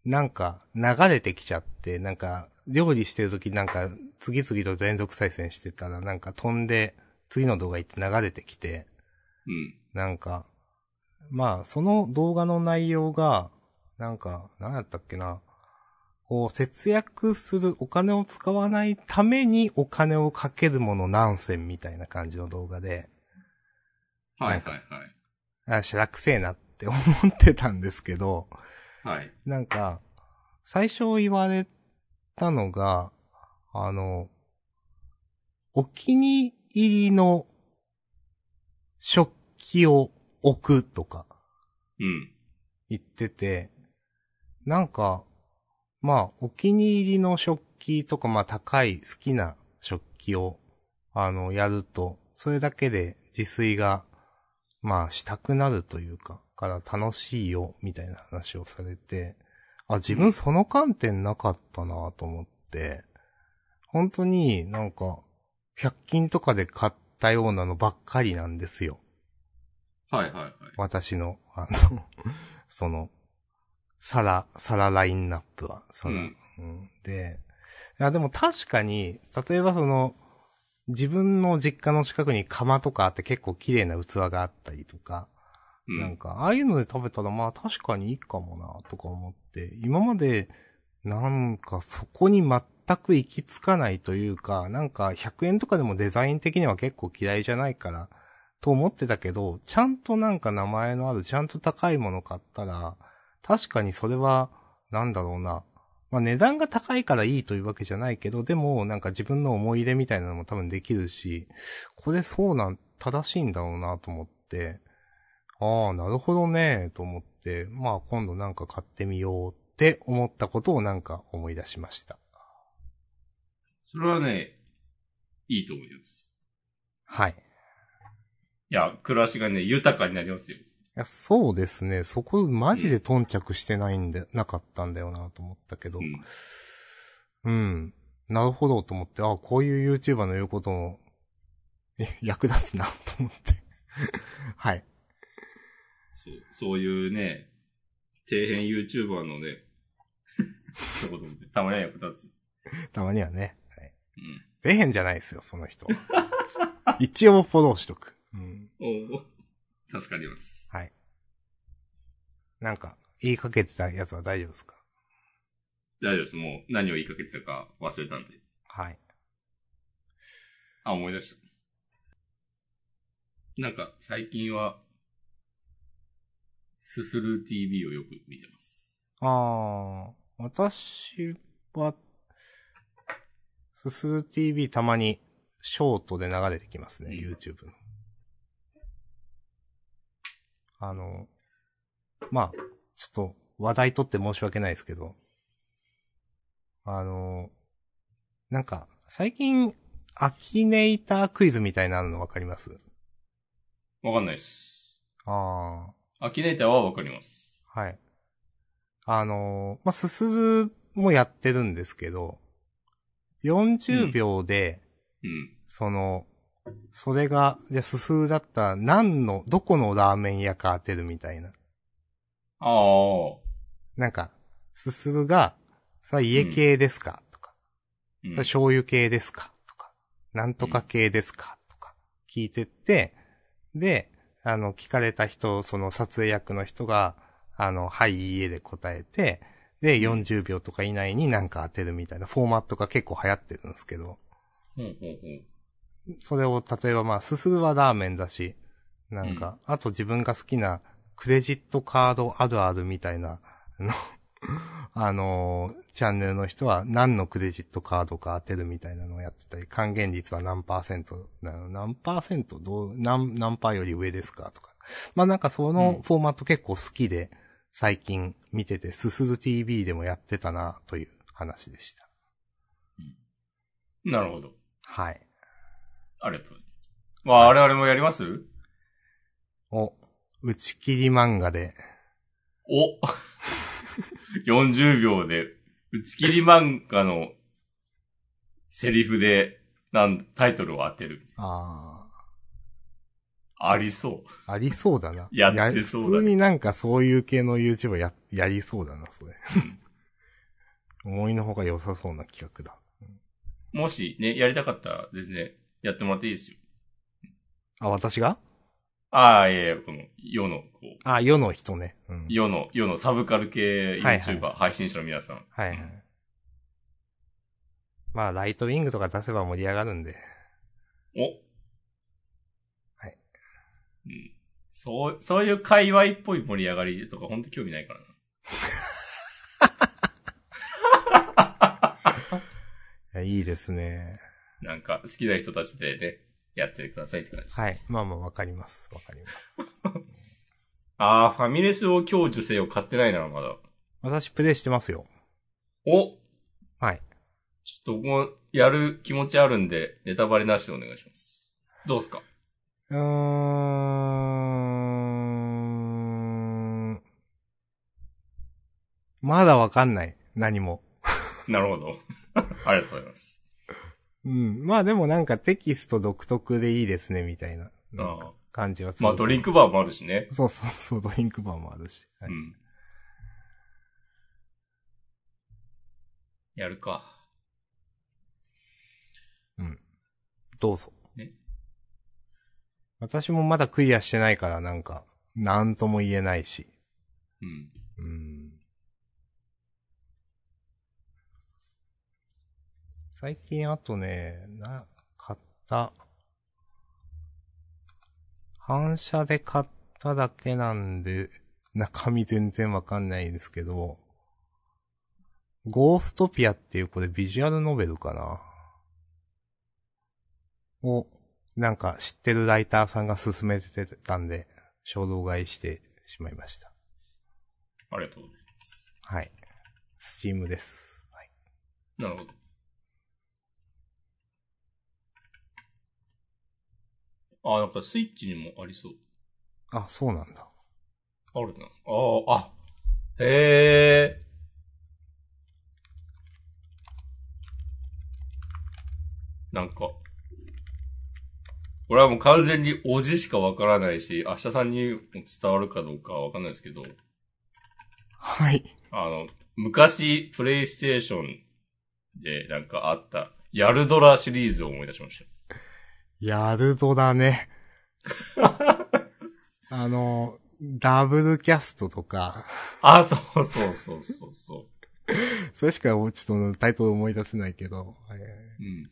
なんか流れてきちゃって、なんか料理してるときなんか次々と連続再生してたらなんか飛んで次の動画行って流れてきて、うん。なんか、まあその動画の内容が、なんか、何やったっけな。こう、節約する、お金を使わないためにお金をかけるもの何千みたいな感じの動画で、はいはいはい。あ、しらくせえなって思ってたんですけど、はい。なんか、最初言われたのが、あの、お気に入りの食器を置くとかうん。言ってて、なんか、まあ、お気に入りの食器とか、まあ、高い好きな食器を、あの、やると、それだけで自炊が、まあ、したくなるというか、から楽しいよ、みたいな話をされて、あ、自分その観点なかったなと思って、本当になんか、100均とかで買ったようなのばっかりなんですよ。はいはいはい。私の、あの、その、皿、皿ラインナップは、その、うんうんで、いやでも確かに、例えばその、自分の実家の近くに釜とかあって結構綺麗な器があったりとか、うん。なんか、ああいうので食べたらまあ確かにいいかもな、とか思って、今まで、なんかそこに全く行き着かないというか、なんか100円とかでもデザイン的には結構嫌いじゃないから、と思ってたけど、ちゃんとなんか名前のある、ちゃんと高いもの買ったら、確かにそれは、なんだろうな。まあ値段が高いからいいというわけじゃないけど、でもなんか自分の思い入れみたいなのも多分できるし、これそうなん、正しいんだろうなと思って、ああ、なるほどね、と思って、まあ今度なんか買ってみようって思ったことをなんか思い出しました。それはね、いいと思います。はい。いいや、暮らしがね、豊かになりますよ。や、そうですね。そこマジで頓着してないんで、なかったんだよなと思ったけど。うん。うん。なるほどと思って、あこういう YouTuber の言うことも、え役立つなと思って。はい。そう、そういうね、底辺 YouTuber のね、一言もねたまには役立つよ。たまにはね。はい。うん。出へんじゃないですよ、その人。一応フォローしとく。うん。おお助かります。はい。なんか、言いかけてたやつは大丈夫ですか？大丈夫です。もう何を言いかけてたか忘れたんで。はい。あ、思い出した。なんか、最近は、すする TV をよく見てます。あー、私は、すする TV たまにショートで流れてきますね、うん YouTube の。あの、まあ、ちょっと、話題取って申し訳ないですけど、あの、なんか、最近、アキネイタークイズみたいなのわかります？わかんないっす。あアキネーターはわかります。あ、はい。あの、まあ、すするもやってるんですけど、40秒で、うん。その、それが、じゃあすするだったら何の、どこのラーメン屋か当てるみたいな。ああ。なんか、すするが、さあ家系ですか、とか、うん。さあ醤油系ですか？とか、なんとか系ですか？とか、聞いてって、で、あの、聞かれた人、その撮影役の人が、あの、はい、いいえで答えて、で、40秒とか以内になんか当てるみたいなフォーマットが結構流行ってるんですけど、ほうほうほう。それを、例えばまあ、すするはラーメンだし、なんか、あと自分が好きなクレジットカードあるあるみたいな、あの、あのーチャンネルの人は何のクレジットカードか当てるみたいなのをやってたり、還元率は何パーセント、な何パーセントどう、何、何パーより上ですかとか。まあなんかそのフォーマット結構好きで、最近見てて、すする TV でもやってたな、という話でした。なるほど。はい。ありがとう。まあ、我々もやります？お、打ち切り漫画で、お !40 秒で、打ち切り漫画のセリフで、なん、タイトルを当てる。あありそう。あ、ありそうだな。やってそうだね普通になんかそういう系の YouTuber や、やりそうだな、それ。思いのほか良さそうな企画だ。もしね、やりたかったら全然やってもらっていいですよ。あ、私が？ああ、いやいや、この、世の、こう、あ、世の人ね。うん。世の、世のサブカル系はい YouTuber、配信者の皆さん。はいはい。まあ、ライトウィングとか出せば盛り上がるんで。おはい。うん。そう、そういう界隈っぽい盛り上がりとか本当興味ないからな。いいですね。なんか、好きな人たちでね、やってくださいって感じです。はい。まあまあ、わかります。わかります。ああ、ファミレスを享受せよ買ってないな、まだ。私、プレイしてますよ。おはい。ちょっとここ、やる気持ちあるんで、ネタバレなしでお願いします。どうすか？うーん。まだわかんない。何も。なるほど。ありがとうございます。うん。まあでもなんかテキスト独特でいいですね、みたいな。な感じはすまあ、ドリンクバーもあるしね。そうそうそう、ドリンクバーもあるし。はいうん。やるか。どうぞ。ね私もまだクリアしてないからなんか、なんとも言えないし。うん。うん。最近あとね、な、買った、反射で買っただけなんで、中身全然わかんないですけど、ゴーストピアっていうこれビジュアルノベルかなを、なんか知ってるライターさんが勧めてたんで、衝動買いしてしまいました。ありがとうございます。はい。スチームです。はい。なるほど。あ、なんかスイッチにもありそう。あ、そうなんだ。あるな。ああ、あ、へえ。なんか、これはもう完全におじしかわからないし、明日さんにも伝わるかどうかはわかんないですけど、はい。あの、昔、プレイステーションでなんかあった、ヤルドラシリーズを思い出しました。やるぞだね。あの、ダブルキャストとか、あ、そうそうそうそうそそれしかちょっとタイトル思い出せないけど、う。うん。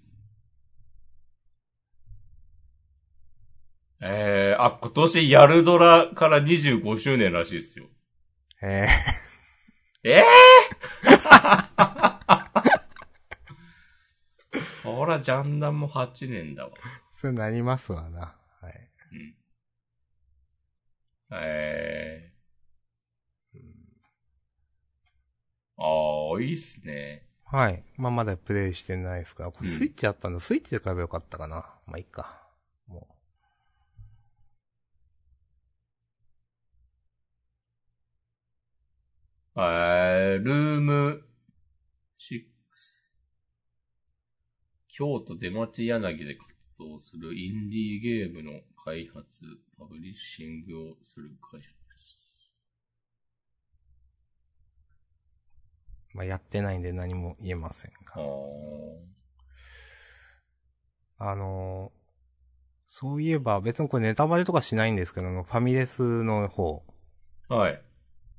えー、あ、今年ヤルドラから25周年らしいですよ。えええー、そら、ジャンダンも8年だわ。ー、それなりますわな。はい。うん。えあ、いいっすね。はい。まあ、まだプレイしてないですから。これうんスイッチあったんだ。スイッチで買えばよかったかな。まあ、いいか。もえー、ルーム6。京都出町柳で活動するインディーゲームの開発、パブリッシングをする会社です。う、まあ、やってないんで何も言えませんあが。ーあのーそういえば、別にこれネタバレとかしないんですけど、ファミレスの方。はい。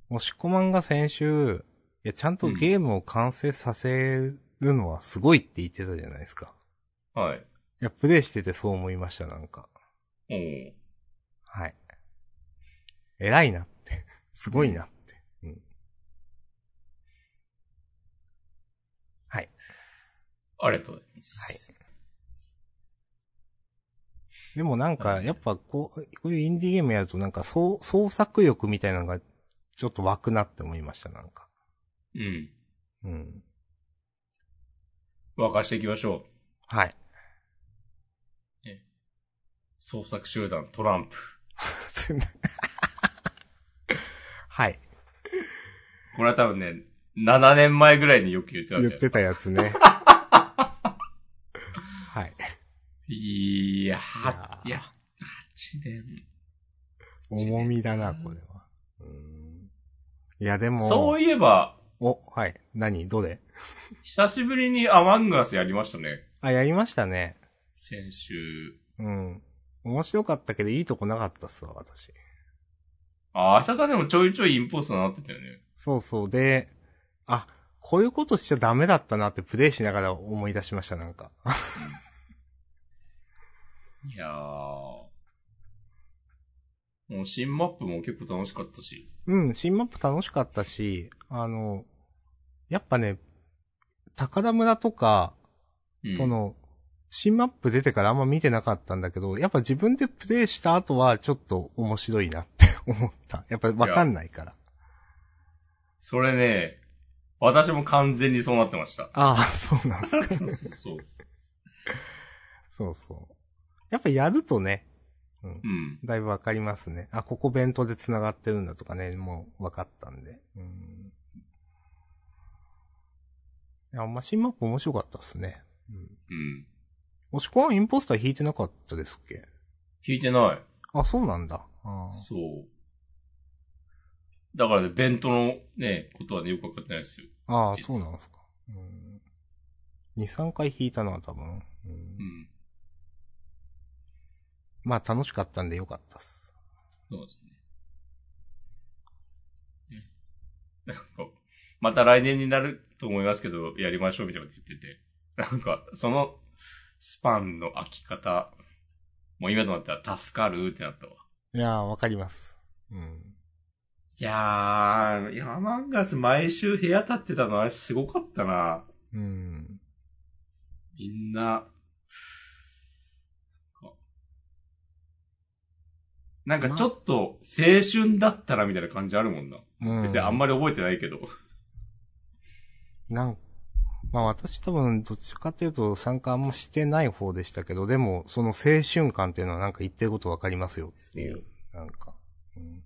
もしこまんが先週、いや、ちゃんとゲームを完成させるのはすごいって言ってたじゃないですか。はい。いや、プレイしててそう思いました、なんか。おーはい。偉いなって。すごいなって。うん。はい。ありがとうございます。でもなんか、やっぱこう、こういうインディーゲームやるとなんか、そう、創作欲みたいなのが、ちょっと湧くなって思いました、なんか。うん。うん。沸かしていきましょう。はい。創作集団トランプ。はい。これは多分ね、7年前ぐらいによく言ってた。言ってたやつね。はい。いや、いは、いやや、8年。重みだな、これは。うん。いや、でも、そういえば、お、はい。何？どれ？久しぶりにアマンガスやりましたね。あ、やりましたね。先週。うん。面白かったけど、いいとこなかったっすわ、私。あ、明日さんでもちょいちょいインポストになってたよね。そうそう。で、あ、こういうことしちゃダメだったなってプレイしながら思い出しました、なんか。いやー。もう新マップも結構楽しかったし。うん、新マップ楽しかったし、あの、やっぱね、高田村とか、うんそ、の、新マップ出てからあんま見てなかったんだけど、やっぱ自分でプレイした後はちょっと面白いなって 思った。やっぱわかんないから。それね、私も完全にそうなってました。ああ、そうなんです そうそうそう。そうそう。やっぱやるとね、うんう。ん。だいぶわかりますね。あ、ここ弁当で繋がってるんだとかね、もうわかったんで。うん。いや、まあ、新マップ面白かったっすね。うん。うん。押し込まんインポスター引いてなかったですっけ？聞いてない。あ、そうなんだ。あーそう。だからね、弁当のね、ことはね、よくわかってないですよ。あー、実はそうなんですか。うん。2、3回引いたな、多分。うんう。ん。まあ、楽しかったんでよかったっす。そうですね。ねなんか、また来年になると思いますけど、やりましょうみたいなこと言ってて。なんか、そのスパンの空き方、もう今となったら助かるってなったわ。いやー、わかります。うん。いやー、ヤマンガス毎週部屋立ってたのあれすごかったな。うん。みんな、なんかちょっと青春だったらみたいな感じあるもんな。うん。別にあんまり覚えてないけど。なん、まあ私多分どっちかっていうと参加あんましてない方でしたけど、でもその青春感っていうのはなんか言ってることわかりますよっていう、なんか。うん、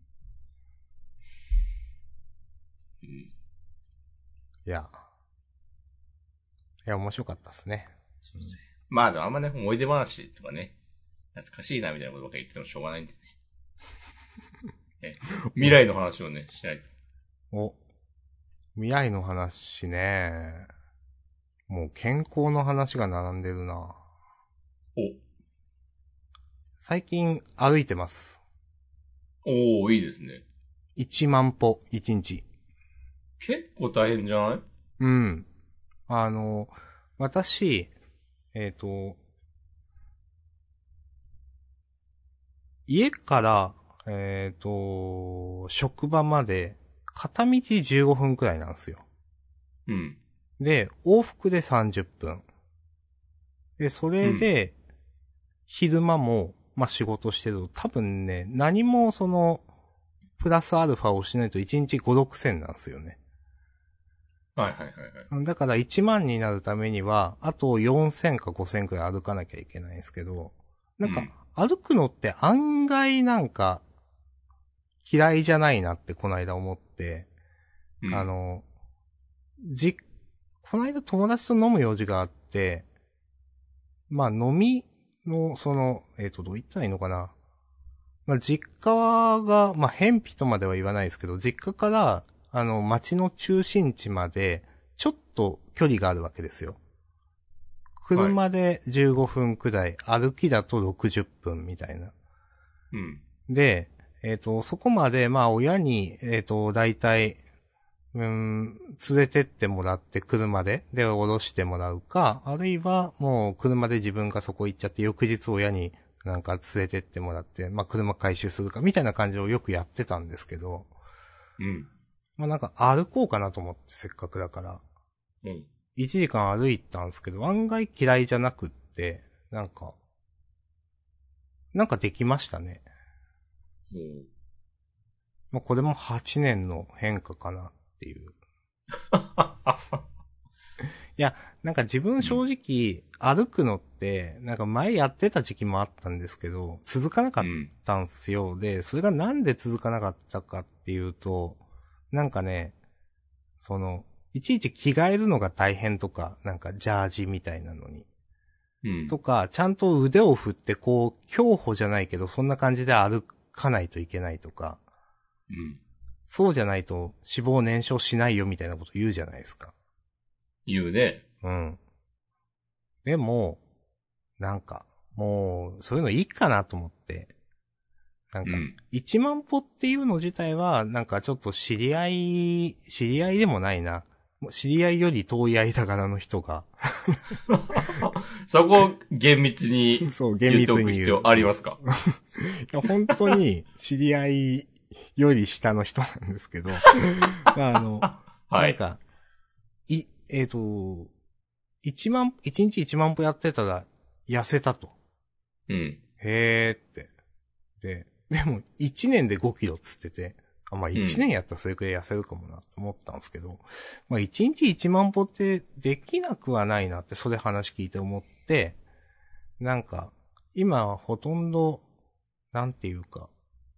うん。いや。いや、面白かったですね。そうですね。まあでもあんまね、思い出話とかね、懐かしいなみたいなことばっかり言ってもしょうがないんでね。え 未来の話をね、しないと。お。未来の話ね。もう健康の話が並んでるな。お、最近歩いてます。おー、いいですね。1万歩、1日。結構大変じゃない？うん。あの、私、えっ、と、家から、えっ、と、職場まで、片道15分くらいなんですよ。うん。で、往復で30分。で、それで、昼間も、まあ、仕事してると、多分ね、何もその、プラスアルファをしないと1日5、6千なんですよね。はいはいはいはい。だから1万になるためには、あと4000か5000くらい歩かなきゃいけないんですけど、なんかうん、歩くのって案外なんか、嫌いじゃないなってこの間思って、うんあ、の、じ、この間友達と飲む用事があって、まあ飲みの、その、えっ、と、どう言ったらいいのかな。まあ実家が、まあ偏僻とまでは言わないですけど、実家から、あの、町の中心地まで、ちょっと距離があるわけですよ。車で15分くらい、歩きだと60分みたいな。うん。で、えっ、と、そこまで、まあ、親に、えっ、と、大体、うーん、連れてってもらって、車で、で、降ろしてもらうか、あるいは、もう、車で自分がそこ行っちゃって、翌日親になんか連れてってもらって、まあ、車回収するか、みたいな感じをよくやってたんですけど、うん。まあ、なんか、歩こうかなと思って、せっかくだから。うん。1時間歩いたんですけど、案外嫌いじゃなくって、なんか、なんかできましたね。うん。まあ、これも8年の変化かなっていう。いや、なんか自分正直歩くのって、なんか前やってた時期もあったんですけど、続かなかっうん。たんすよ。で、それがなんで続かなかったかっていうと、なんかね、その、いちいち着替えるのが大変とか、なんかジャージみたいなのに。うん。とか、ちゃんと腕を振ってこう、競歩じゃないけど、そんな感じで歩かないといけないとか、うん。そうじゃないと脂肪燃焼しないよみたいなこと言うじゃないですか。言うね。うん。でも、なんか、もう、そういうのいいかなと思って。なんか、うん。1万歩っていうの自体は、なんかちょっと知り合い、知り合いでもないな。知り合いより遠い間柄の人が、そこ、厳密に そう、厳密に。言っておく必要ありますか？いや、本当に知り合いより下の人なんですけど、まあ、あの、はい。なんか、い、えっ、と、一万、一日一万歩やってたら痩せたと。うん。へーって。で、でも一年で5キロっつってて、あまあ一年やったらそれくらい痩せるかもなと思ったんですけど、まあ一日一万歩ってできなくはないなってそれ話聞いて思って、なんか、今ほとんど、なんていうか、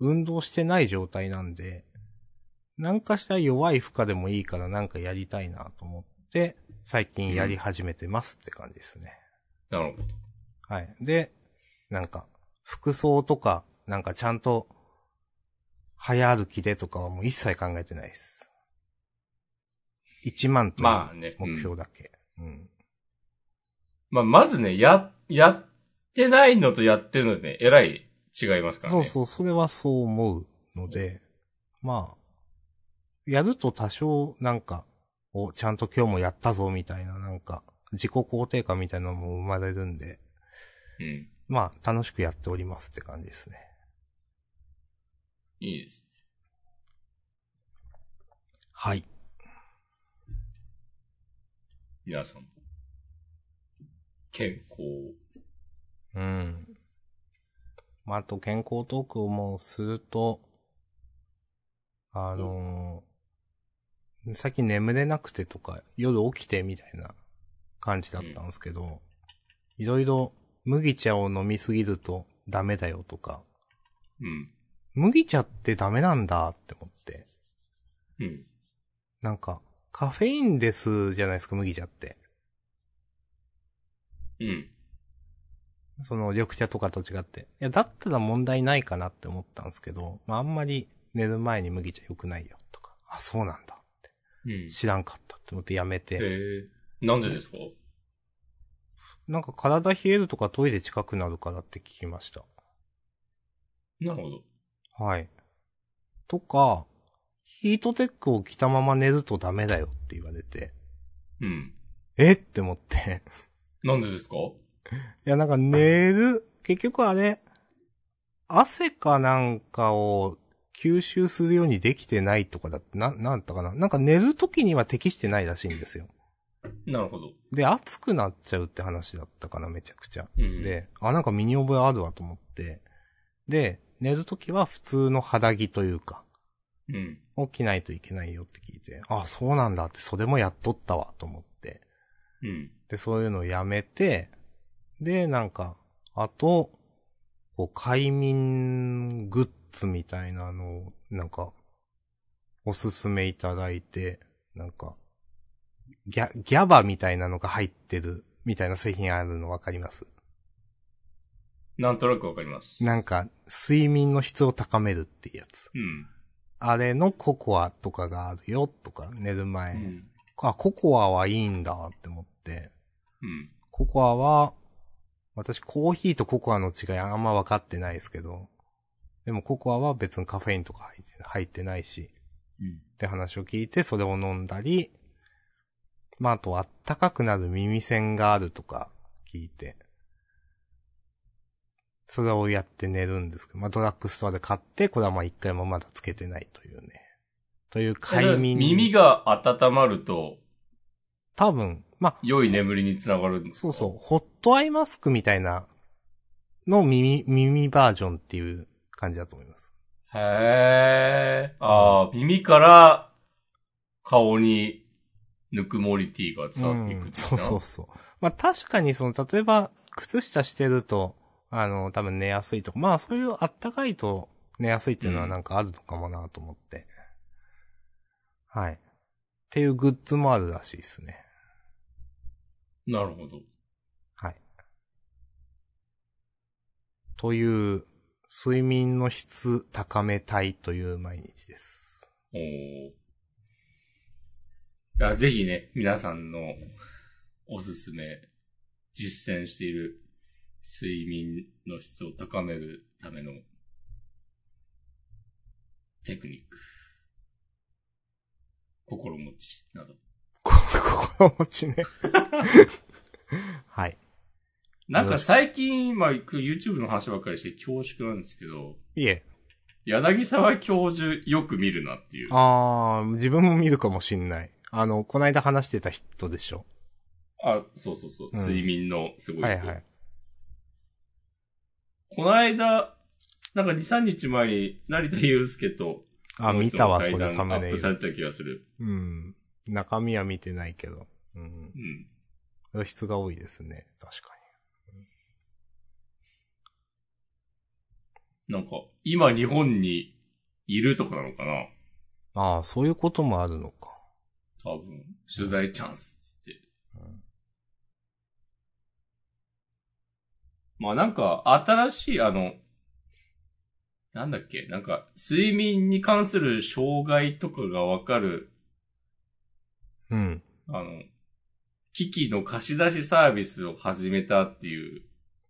運動してない状態なんで、なんかしたら弱い負荷でもいいからなんかやりたいなと思って、最近やり始めてますって感じですね。なるほど。はい。で、なんか、服装とか、なんかちゃんと、早歩きでとかはもう一切考えてないです。1万というまあね。目うん標だけ。うん。まあ、まずね、や、やってないのとやってるのでね、えらい違いますからね。そうそう、それはそう思うので、まあ、やると多少なんか、お、ちゃんと今日もやったぞみたいな、なんか、自己肯定感みたいなのも生まれるんで、うん。まあ、楽しくやっておりますって感じですね。いいです。はい。皆さん。健康。うん。まあ、あと健康トークをもうすると、あのー最近眠れなくてとか、夜起きてみたいな感じだったんですけど、いろいろ麦茶を飲みすぎるとダメだよとか、うん。麦茶ってダメなんだって思って、うん。なんか、カフェインですじゃないですか、麦茶って。うん。その緑茶とかと違って。いや、だったら問題ないかなって思ったんですけど、まああんまり寝る前に麦茶良くないよとか、あ、そうなんだって。うん。知らんかったって思ってやめえて。ー、なんでですか？なんか体冷えるとかトイレ近くなるからって聞きました。なるほど。はい。とか、ヒートテックを着たまま寝るとダメだよって言われて、うん。え？って思って。なんでですか？いや、なんか寝る、結局あれ、汗かなんかを吸収するようにできてないとかだって、な、なんだったかななんか寝る時には適してないらしいんですよ。なるほど。で、暑くなっちゃうって話だったかな、めちゃくちゃ。うん。、で、あ、なんか身に覚えあるわと思って。で、寝るときは普通の肌着というか、うん。起きないといけないよって聞いて、あ、そうなんだって、それもやっとったわ、と思って。うん。で、そういうのをやめて、で、なんか、あと、こう、快眠グッズみたいなのを、なんか、おすすめいただいて、なんか、ギャ、ギャバみたいなのが入ってる、みたいな製品あるのわかります？なんとなくわかります。なんか、睡眠の質を高めるっていうやつ。うん。あれのココアとかがあるよ、とか、寝る前。うん。あ、ココアはいいんだって思って。うん。ココアは、私コーヒーとココアの違いあんま分かってないですけど、でもココアは別にカフェインとか入って入ってないし、うん。って話を聞いてそれを飲んだり、まああとあったかくなる耳栓があるとか聞いて、それをやって寝るんですけど、まあドラッグストアで買って、これはまあ一回もまだつけてないというね。という快眠。耳が温まると、多分、まあ良い眠りにつながるんですか？そうそう、ホットアイマスクみたいなの耳、耳バージョンっていう感じだと思います。へえ。ああ、耳から顔にぬくもりティーが伝わっていくうんそうそうそう。まあ確かにその、例えば、靴下してると、あの、多分寝やすいとか、まあそういうあったかいと寝やすいっていうのはなんかあるのかもなと思って。はい。っていうグッズもあるらしいですね。なるほど。はい。という、睡眠の質高めたいという毎日です。おーいやぜひね、皆さんのおすすめ、実践している睡眠の質を高めるためのテクニック、心持ちなど。こ心持ちね。はい。なんか最近、まあ、YouTube の話ばっかりして恐縮なんですけど、いえ。柳沢教授よく見るなっていう。あー、自分も見るかもしんない。あの、こないだ話してた人でしょ。あ、そうそうそう。うん睡眠のすごい人。はいはい。この間、なんか2、3日前に成田祐介と、あ、見たわ、それサムネイル。プされた気がする。うん。中身は見てないけど。うん。うん。露出が多いですね。確かなんか、今日本にいるとかなのかな？に。ああ、そういうこともあるのか。多分、取材チャンスっつって。うんまあなんか、新しい、あの、なんだっけ、なんか、睡眠に関する障害とかがわかる、うん。あの、機器の貸し出しサービスを始めたっていう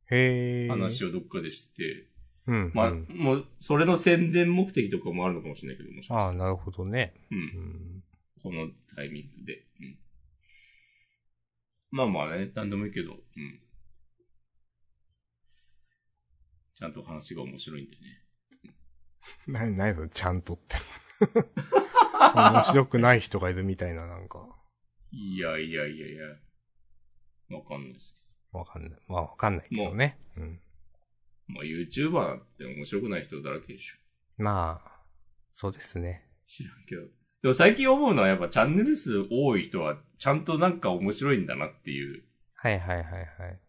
へえ。話をどっかで知って、うん。まあ、うんもう、それの宣伝目的とかもあるのかもしれないけど、もしかああ。なるほどね。う。うんん。このタイミングで。うん。まあまあね、なんでもいいけど、うん。ちゃんと話が面白いんでね。な、なにそれ、ちゃんとって。面白くない人がいるみたいな、なんか。いやいやいやいや。わかんないですわかんない。まあ、わかんないけどね。うん。けど。まあ YouTuber なんて面白くない人だらけでしょ。まあ、そうですね。知らんけど。でも最近思うのはやっぱチャンネル数多い人はちゃんとなんか面白いんだなっていうはいはいはいはい。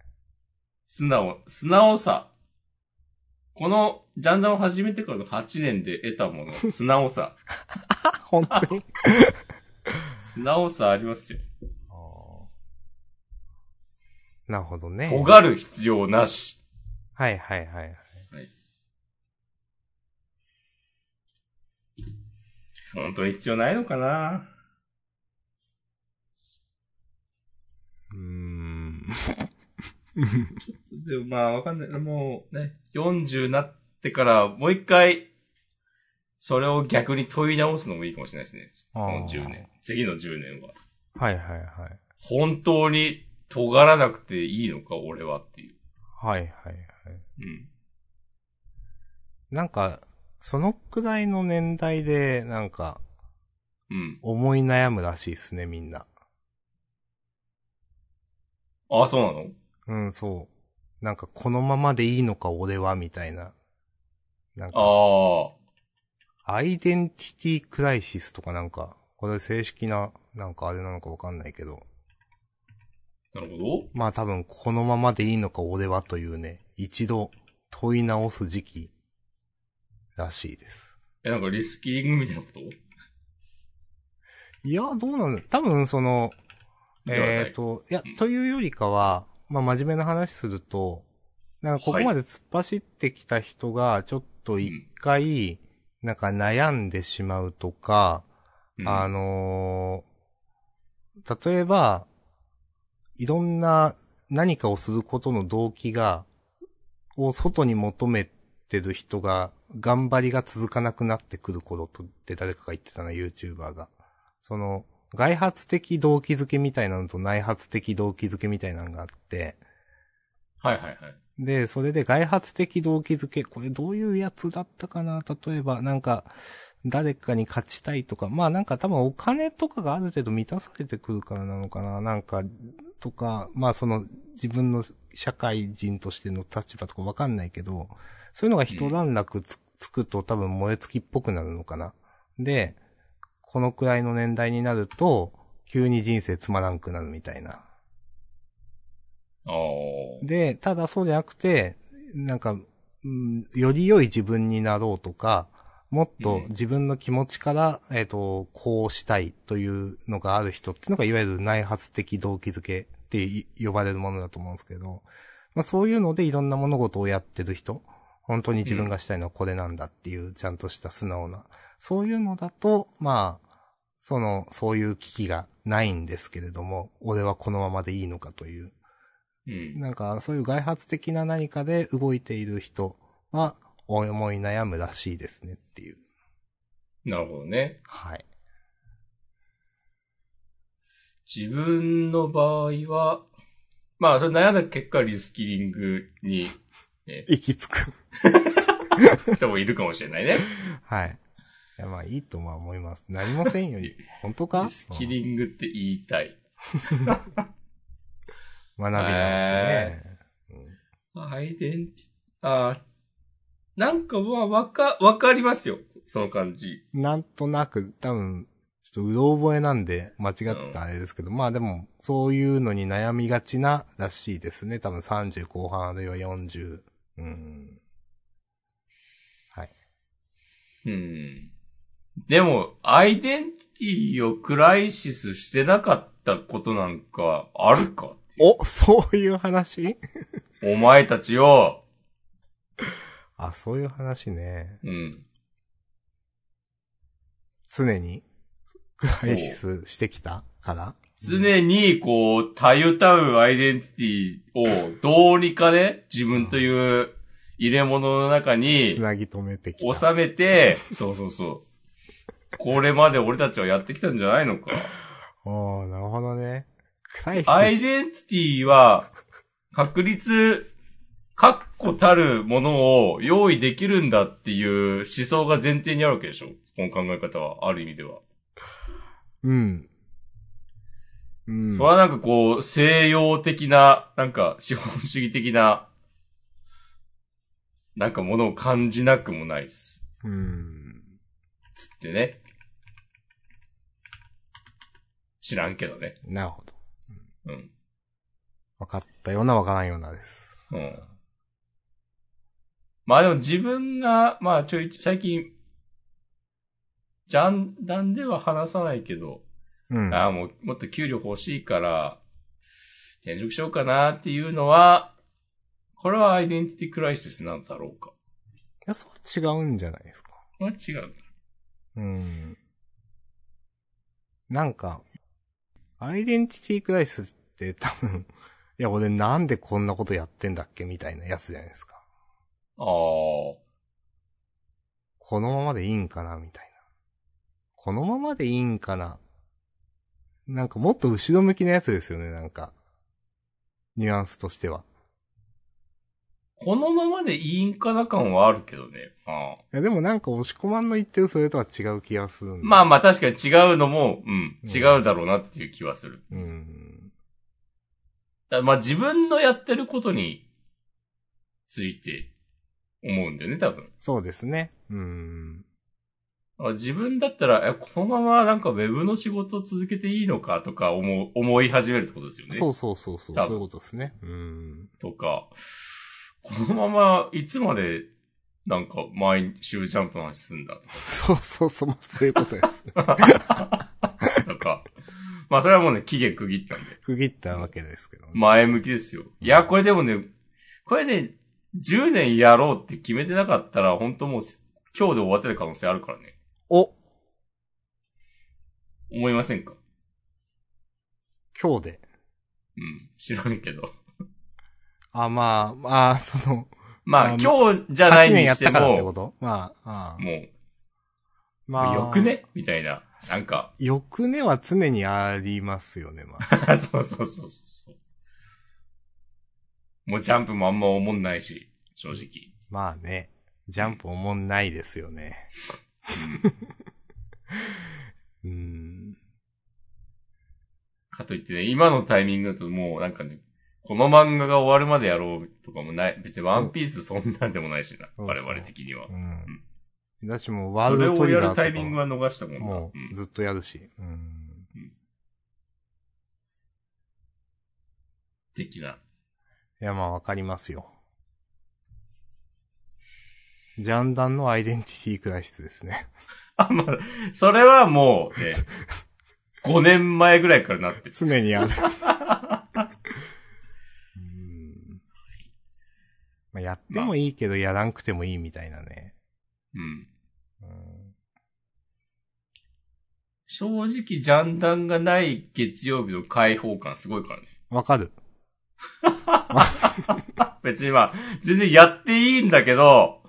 素直、素直さ。このジャンダンを始めてからの8年で得たもの、素直さ。あ、本当に？素直さありますよ。なるほどね。尖る必要なし。はいはいはい。本当に必要ないのかなうーん。でもまあわかんない。もうね、40なってからもう一回、それを逆に問い直すのもいいかもしれないですね。この10年。次の10年は。はいはいはい。本当に尖らなくていいのか、俺はっていう。はいはいはい。うん。なんか、そのくらいの年代で、なんか、うん。思い悩むらしいですね、みんな。あ、そうなの？うん、そう。なんか、このままでいいのか、俺は、みたいな。なんか、あアイデンティティクライシスとかなんか、これ正式な、なんかあれなのかわかんないけど。なるほど。まあ多分このままでいいのか俺はというね、一度問い直す時期らしいです。え、なんかリスキリングみたいなこと？いや、どうなんだ多分その、えっ、と、いやうん、というよりかは、まあ真面目な話すると、なんかここまで突っ走ってきた人が、ちょっと一回、なんか悩んでしまうとか、うんあのー例えば、いろんな何かをすることの動機が、を外に求めてる人が、頑張りが続かなくなってくる頃とって誰かが言ってたな、YouTuber が。その、外発的動機づけみたいなのと内発的動機づけみたいなのがあって、はいはいはい。で、それで外発的動機づけ、これどういうやつだったかな？例えば、なんか、誰かに勝ちたいとか、まあなんか多分お金とかがある程度満たされてくるからなのかななんか、とか、まあその自分の社会人としての立場とかわかんないけど、そういうのが一段落つ,、つくと多分燃え尽きっぽくなるのかな。で、このくらいの年代になると、急に人生つまらんくなるみたいな。で、ただそうじゃなくて、なんか、うん、より良い自分になろうとか、もっとうん自分の気持ちから、えっ、と、こうしたいというのがある人っていうのが、いわゆる内発的動機づけってい呼ばれるものだと思うんですけど、まあそういうのでいろんな物事をやってる人、本当に自分がしたいのはこれなんだっていう、ちゃんとした素直な、そういうのだと、まあ、その、そういう危機がないんですけれども、俺はこのままでいいのかという。うん。なんか、そういう外発的な何かで動いている人は、思い悩むらしいですねっていう。なるほどね。はい。自分の場合は、まあ、それ悩んだ結果、リスキリングに、ね、行き着く。人もいるかもしれないね。はい。いや、まあいいとは思います。何もせんより。本当か？リスキリングって言いたい。うん 学び直しね。アイデンティ、あーなんかまあ、わか、わかりますよ。その感じ。なんとなく、多分、ちょっとうろ覚えなんで間違ってたあれですけど、まあでも、そういうのに悩みがちならしいですね。多分30後半あるいは40。うん。はい。うん。でも、アイデンティティをクライシスしてなかったことなんかあるかお、そういう話？お前たちよ。あ、そういう話ね。うん。常に、クライシスしてきた？から？常に、こう、たゆたうアイデンティティを、どうにかね、自分という入れ物の中につなぎ止めてきた。収めて、そうそうそう。これまで俺たちはやってきたんじゃないのか。おー、なるほどね。クライシス。アイデンティティは、確率、確固たるものを用意できるんだっていう思想が前提にあるわけでしょ？この考え方は、ある意味では。うん。うん。それはなんかこう、西洋的な、なんか資本主義的な、なんかものを感じなくもないっす。うん。つってね。知らんけどね。なるほど。うん。わかったようなわからんようなです。うん。まあでも自分が、まあちょい、最近、ジャンダンでは話さないけど、うん。ああ、もう、もっと給料欲しいから、転職しようかなっていうのは、これはアイデンティティクライシスなんだろうか。いや、そう違うんじゃないですか。これは違う。うん。なんか、アイデンティティクライシスって多分、いや、俺なんでこんなことやってんだっけみたいなやつじゃないですか。ああ。このままでいいんかなみたいな。このままでいいんかななんかもっと後ろ向きなやつですよね、なんか。ニュアンスとしては。このままでいいんかな感はあるけどね。ああいや、でもなんか押し込まんの言ってるそれとは違う気がするまあまあ確かに違うのも、うん、うん違うだろうなっていう気はする。うん。だまあ自分のやってることについて思うんだよね、多分。そうですね。うん。あ自分だったら、え、このままなんかウェブの仕事を続けていいのかとか思う、思い始めるってことですよね。そうそうそうそう、そういうことですね。うん。とか、このままいつまでなんか毎週ジャンプの話すんだとそうそうそう、まあそういうことです。か、とか。まあそれはもうね、期限区切ったんで。区切ったわけですけどね。前向きですよ。いや、これでもね、これね、10年やろうって決めてなかったら、本当もう、今日で終わってる可能性あるからね。お思いませんか？今日で。うん。知らんけど。あ、まあ、まあ、その、まあ、あ今日じゃない8年にしたてやっからってこも、と？まあ、ああもう、まあ、よくね？みたいな。なんか、よくねは常にありますよね、まあ。そうそうそうそうそう。もうジャンプもあんま思んないし、正直。まあね。ジャンプおもんないですよね。うーん。かといってね、今のタイミングだともうなんかね、この漫画が終わるまでやろうとかもない。別にワンピースそんなんでもないしな。そう我々的にはう。ん。だしもうワーそれルドトをやるリガーとかタイミングは逃したもんな。もうんうずっとやるし。うん。的な。いや、まあわかりますよ。ジャンダンのアイデンティティクライシスですね。あ、まあ、それはもうね、5年前ぐらいからなってる。常にある。うんまあ、やってもいいけど、やらんくてもいいみたいなね。うん。うん正直、ジャンダンがない月曜日の開放感すごいからね。わかる。別にまあ、全然やっていいんだけど、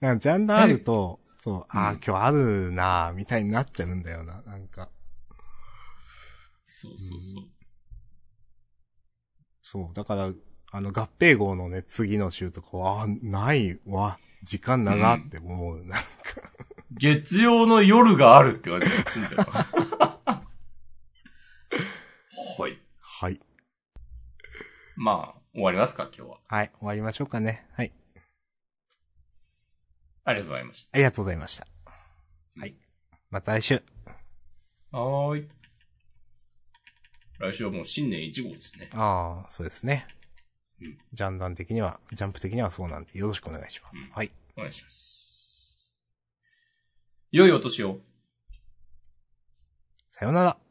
なんかジャンダンあると、そう、ああ、うん今日あるなぁ、みたいになっちゃうんだよな、なんか。そうそうそう。そう、だから、あの、合併号のね、次の週とかは、あーないわ、時間長って思うな。月曜の夜があるって感じがするんだよ。はい。はい。まあ、終わりますか、今日は。はい、終わりましょうかね。はい。ありがとうございましありがとうございました。はい。また来週。た。はーい。来週はもう新年1号ですね。ああ、そうですねうん。ジャンダン的には、ジャンプ的にはそうなんで、よろしくお願いします。はい。お願いします。良いお年を。さようなら。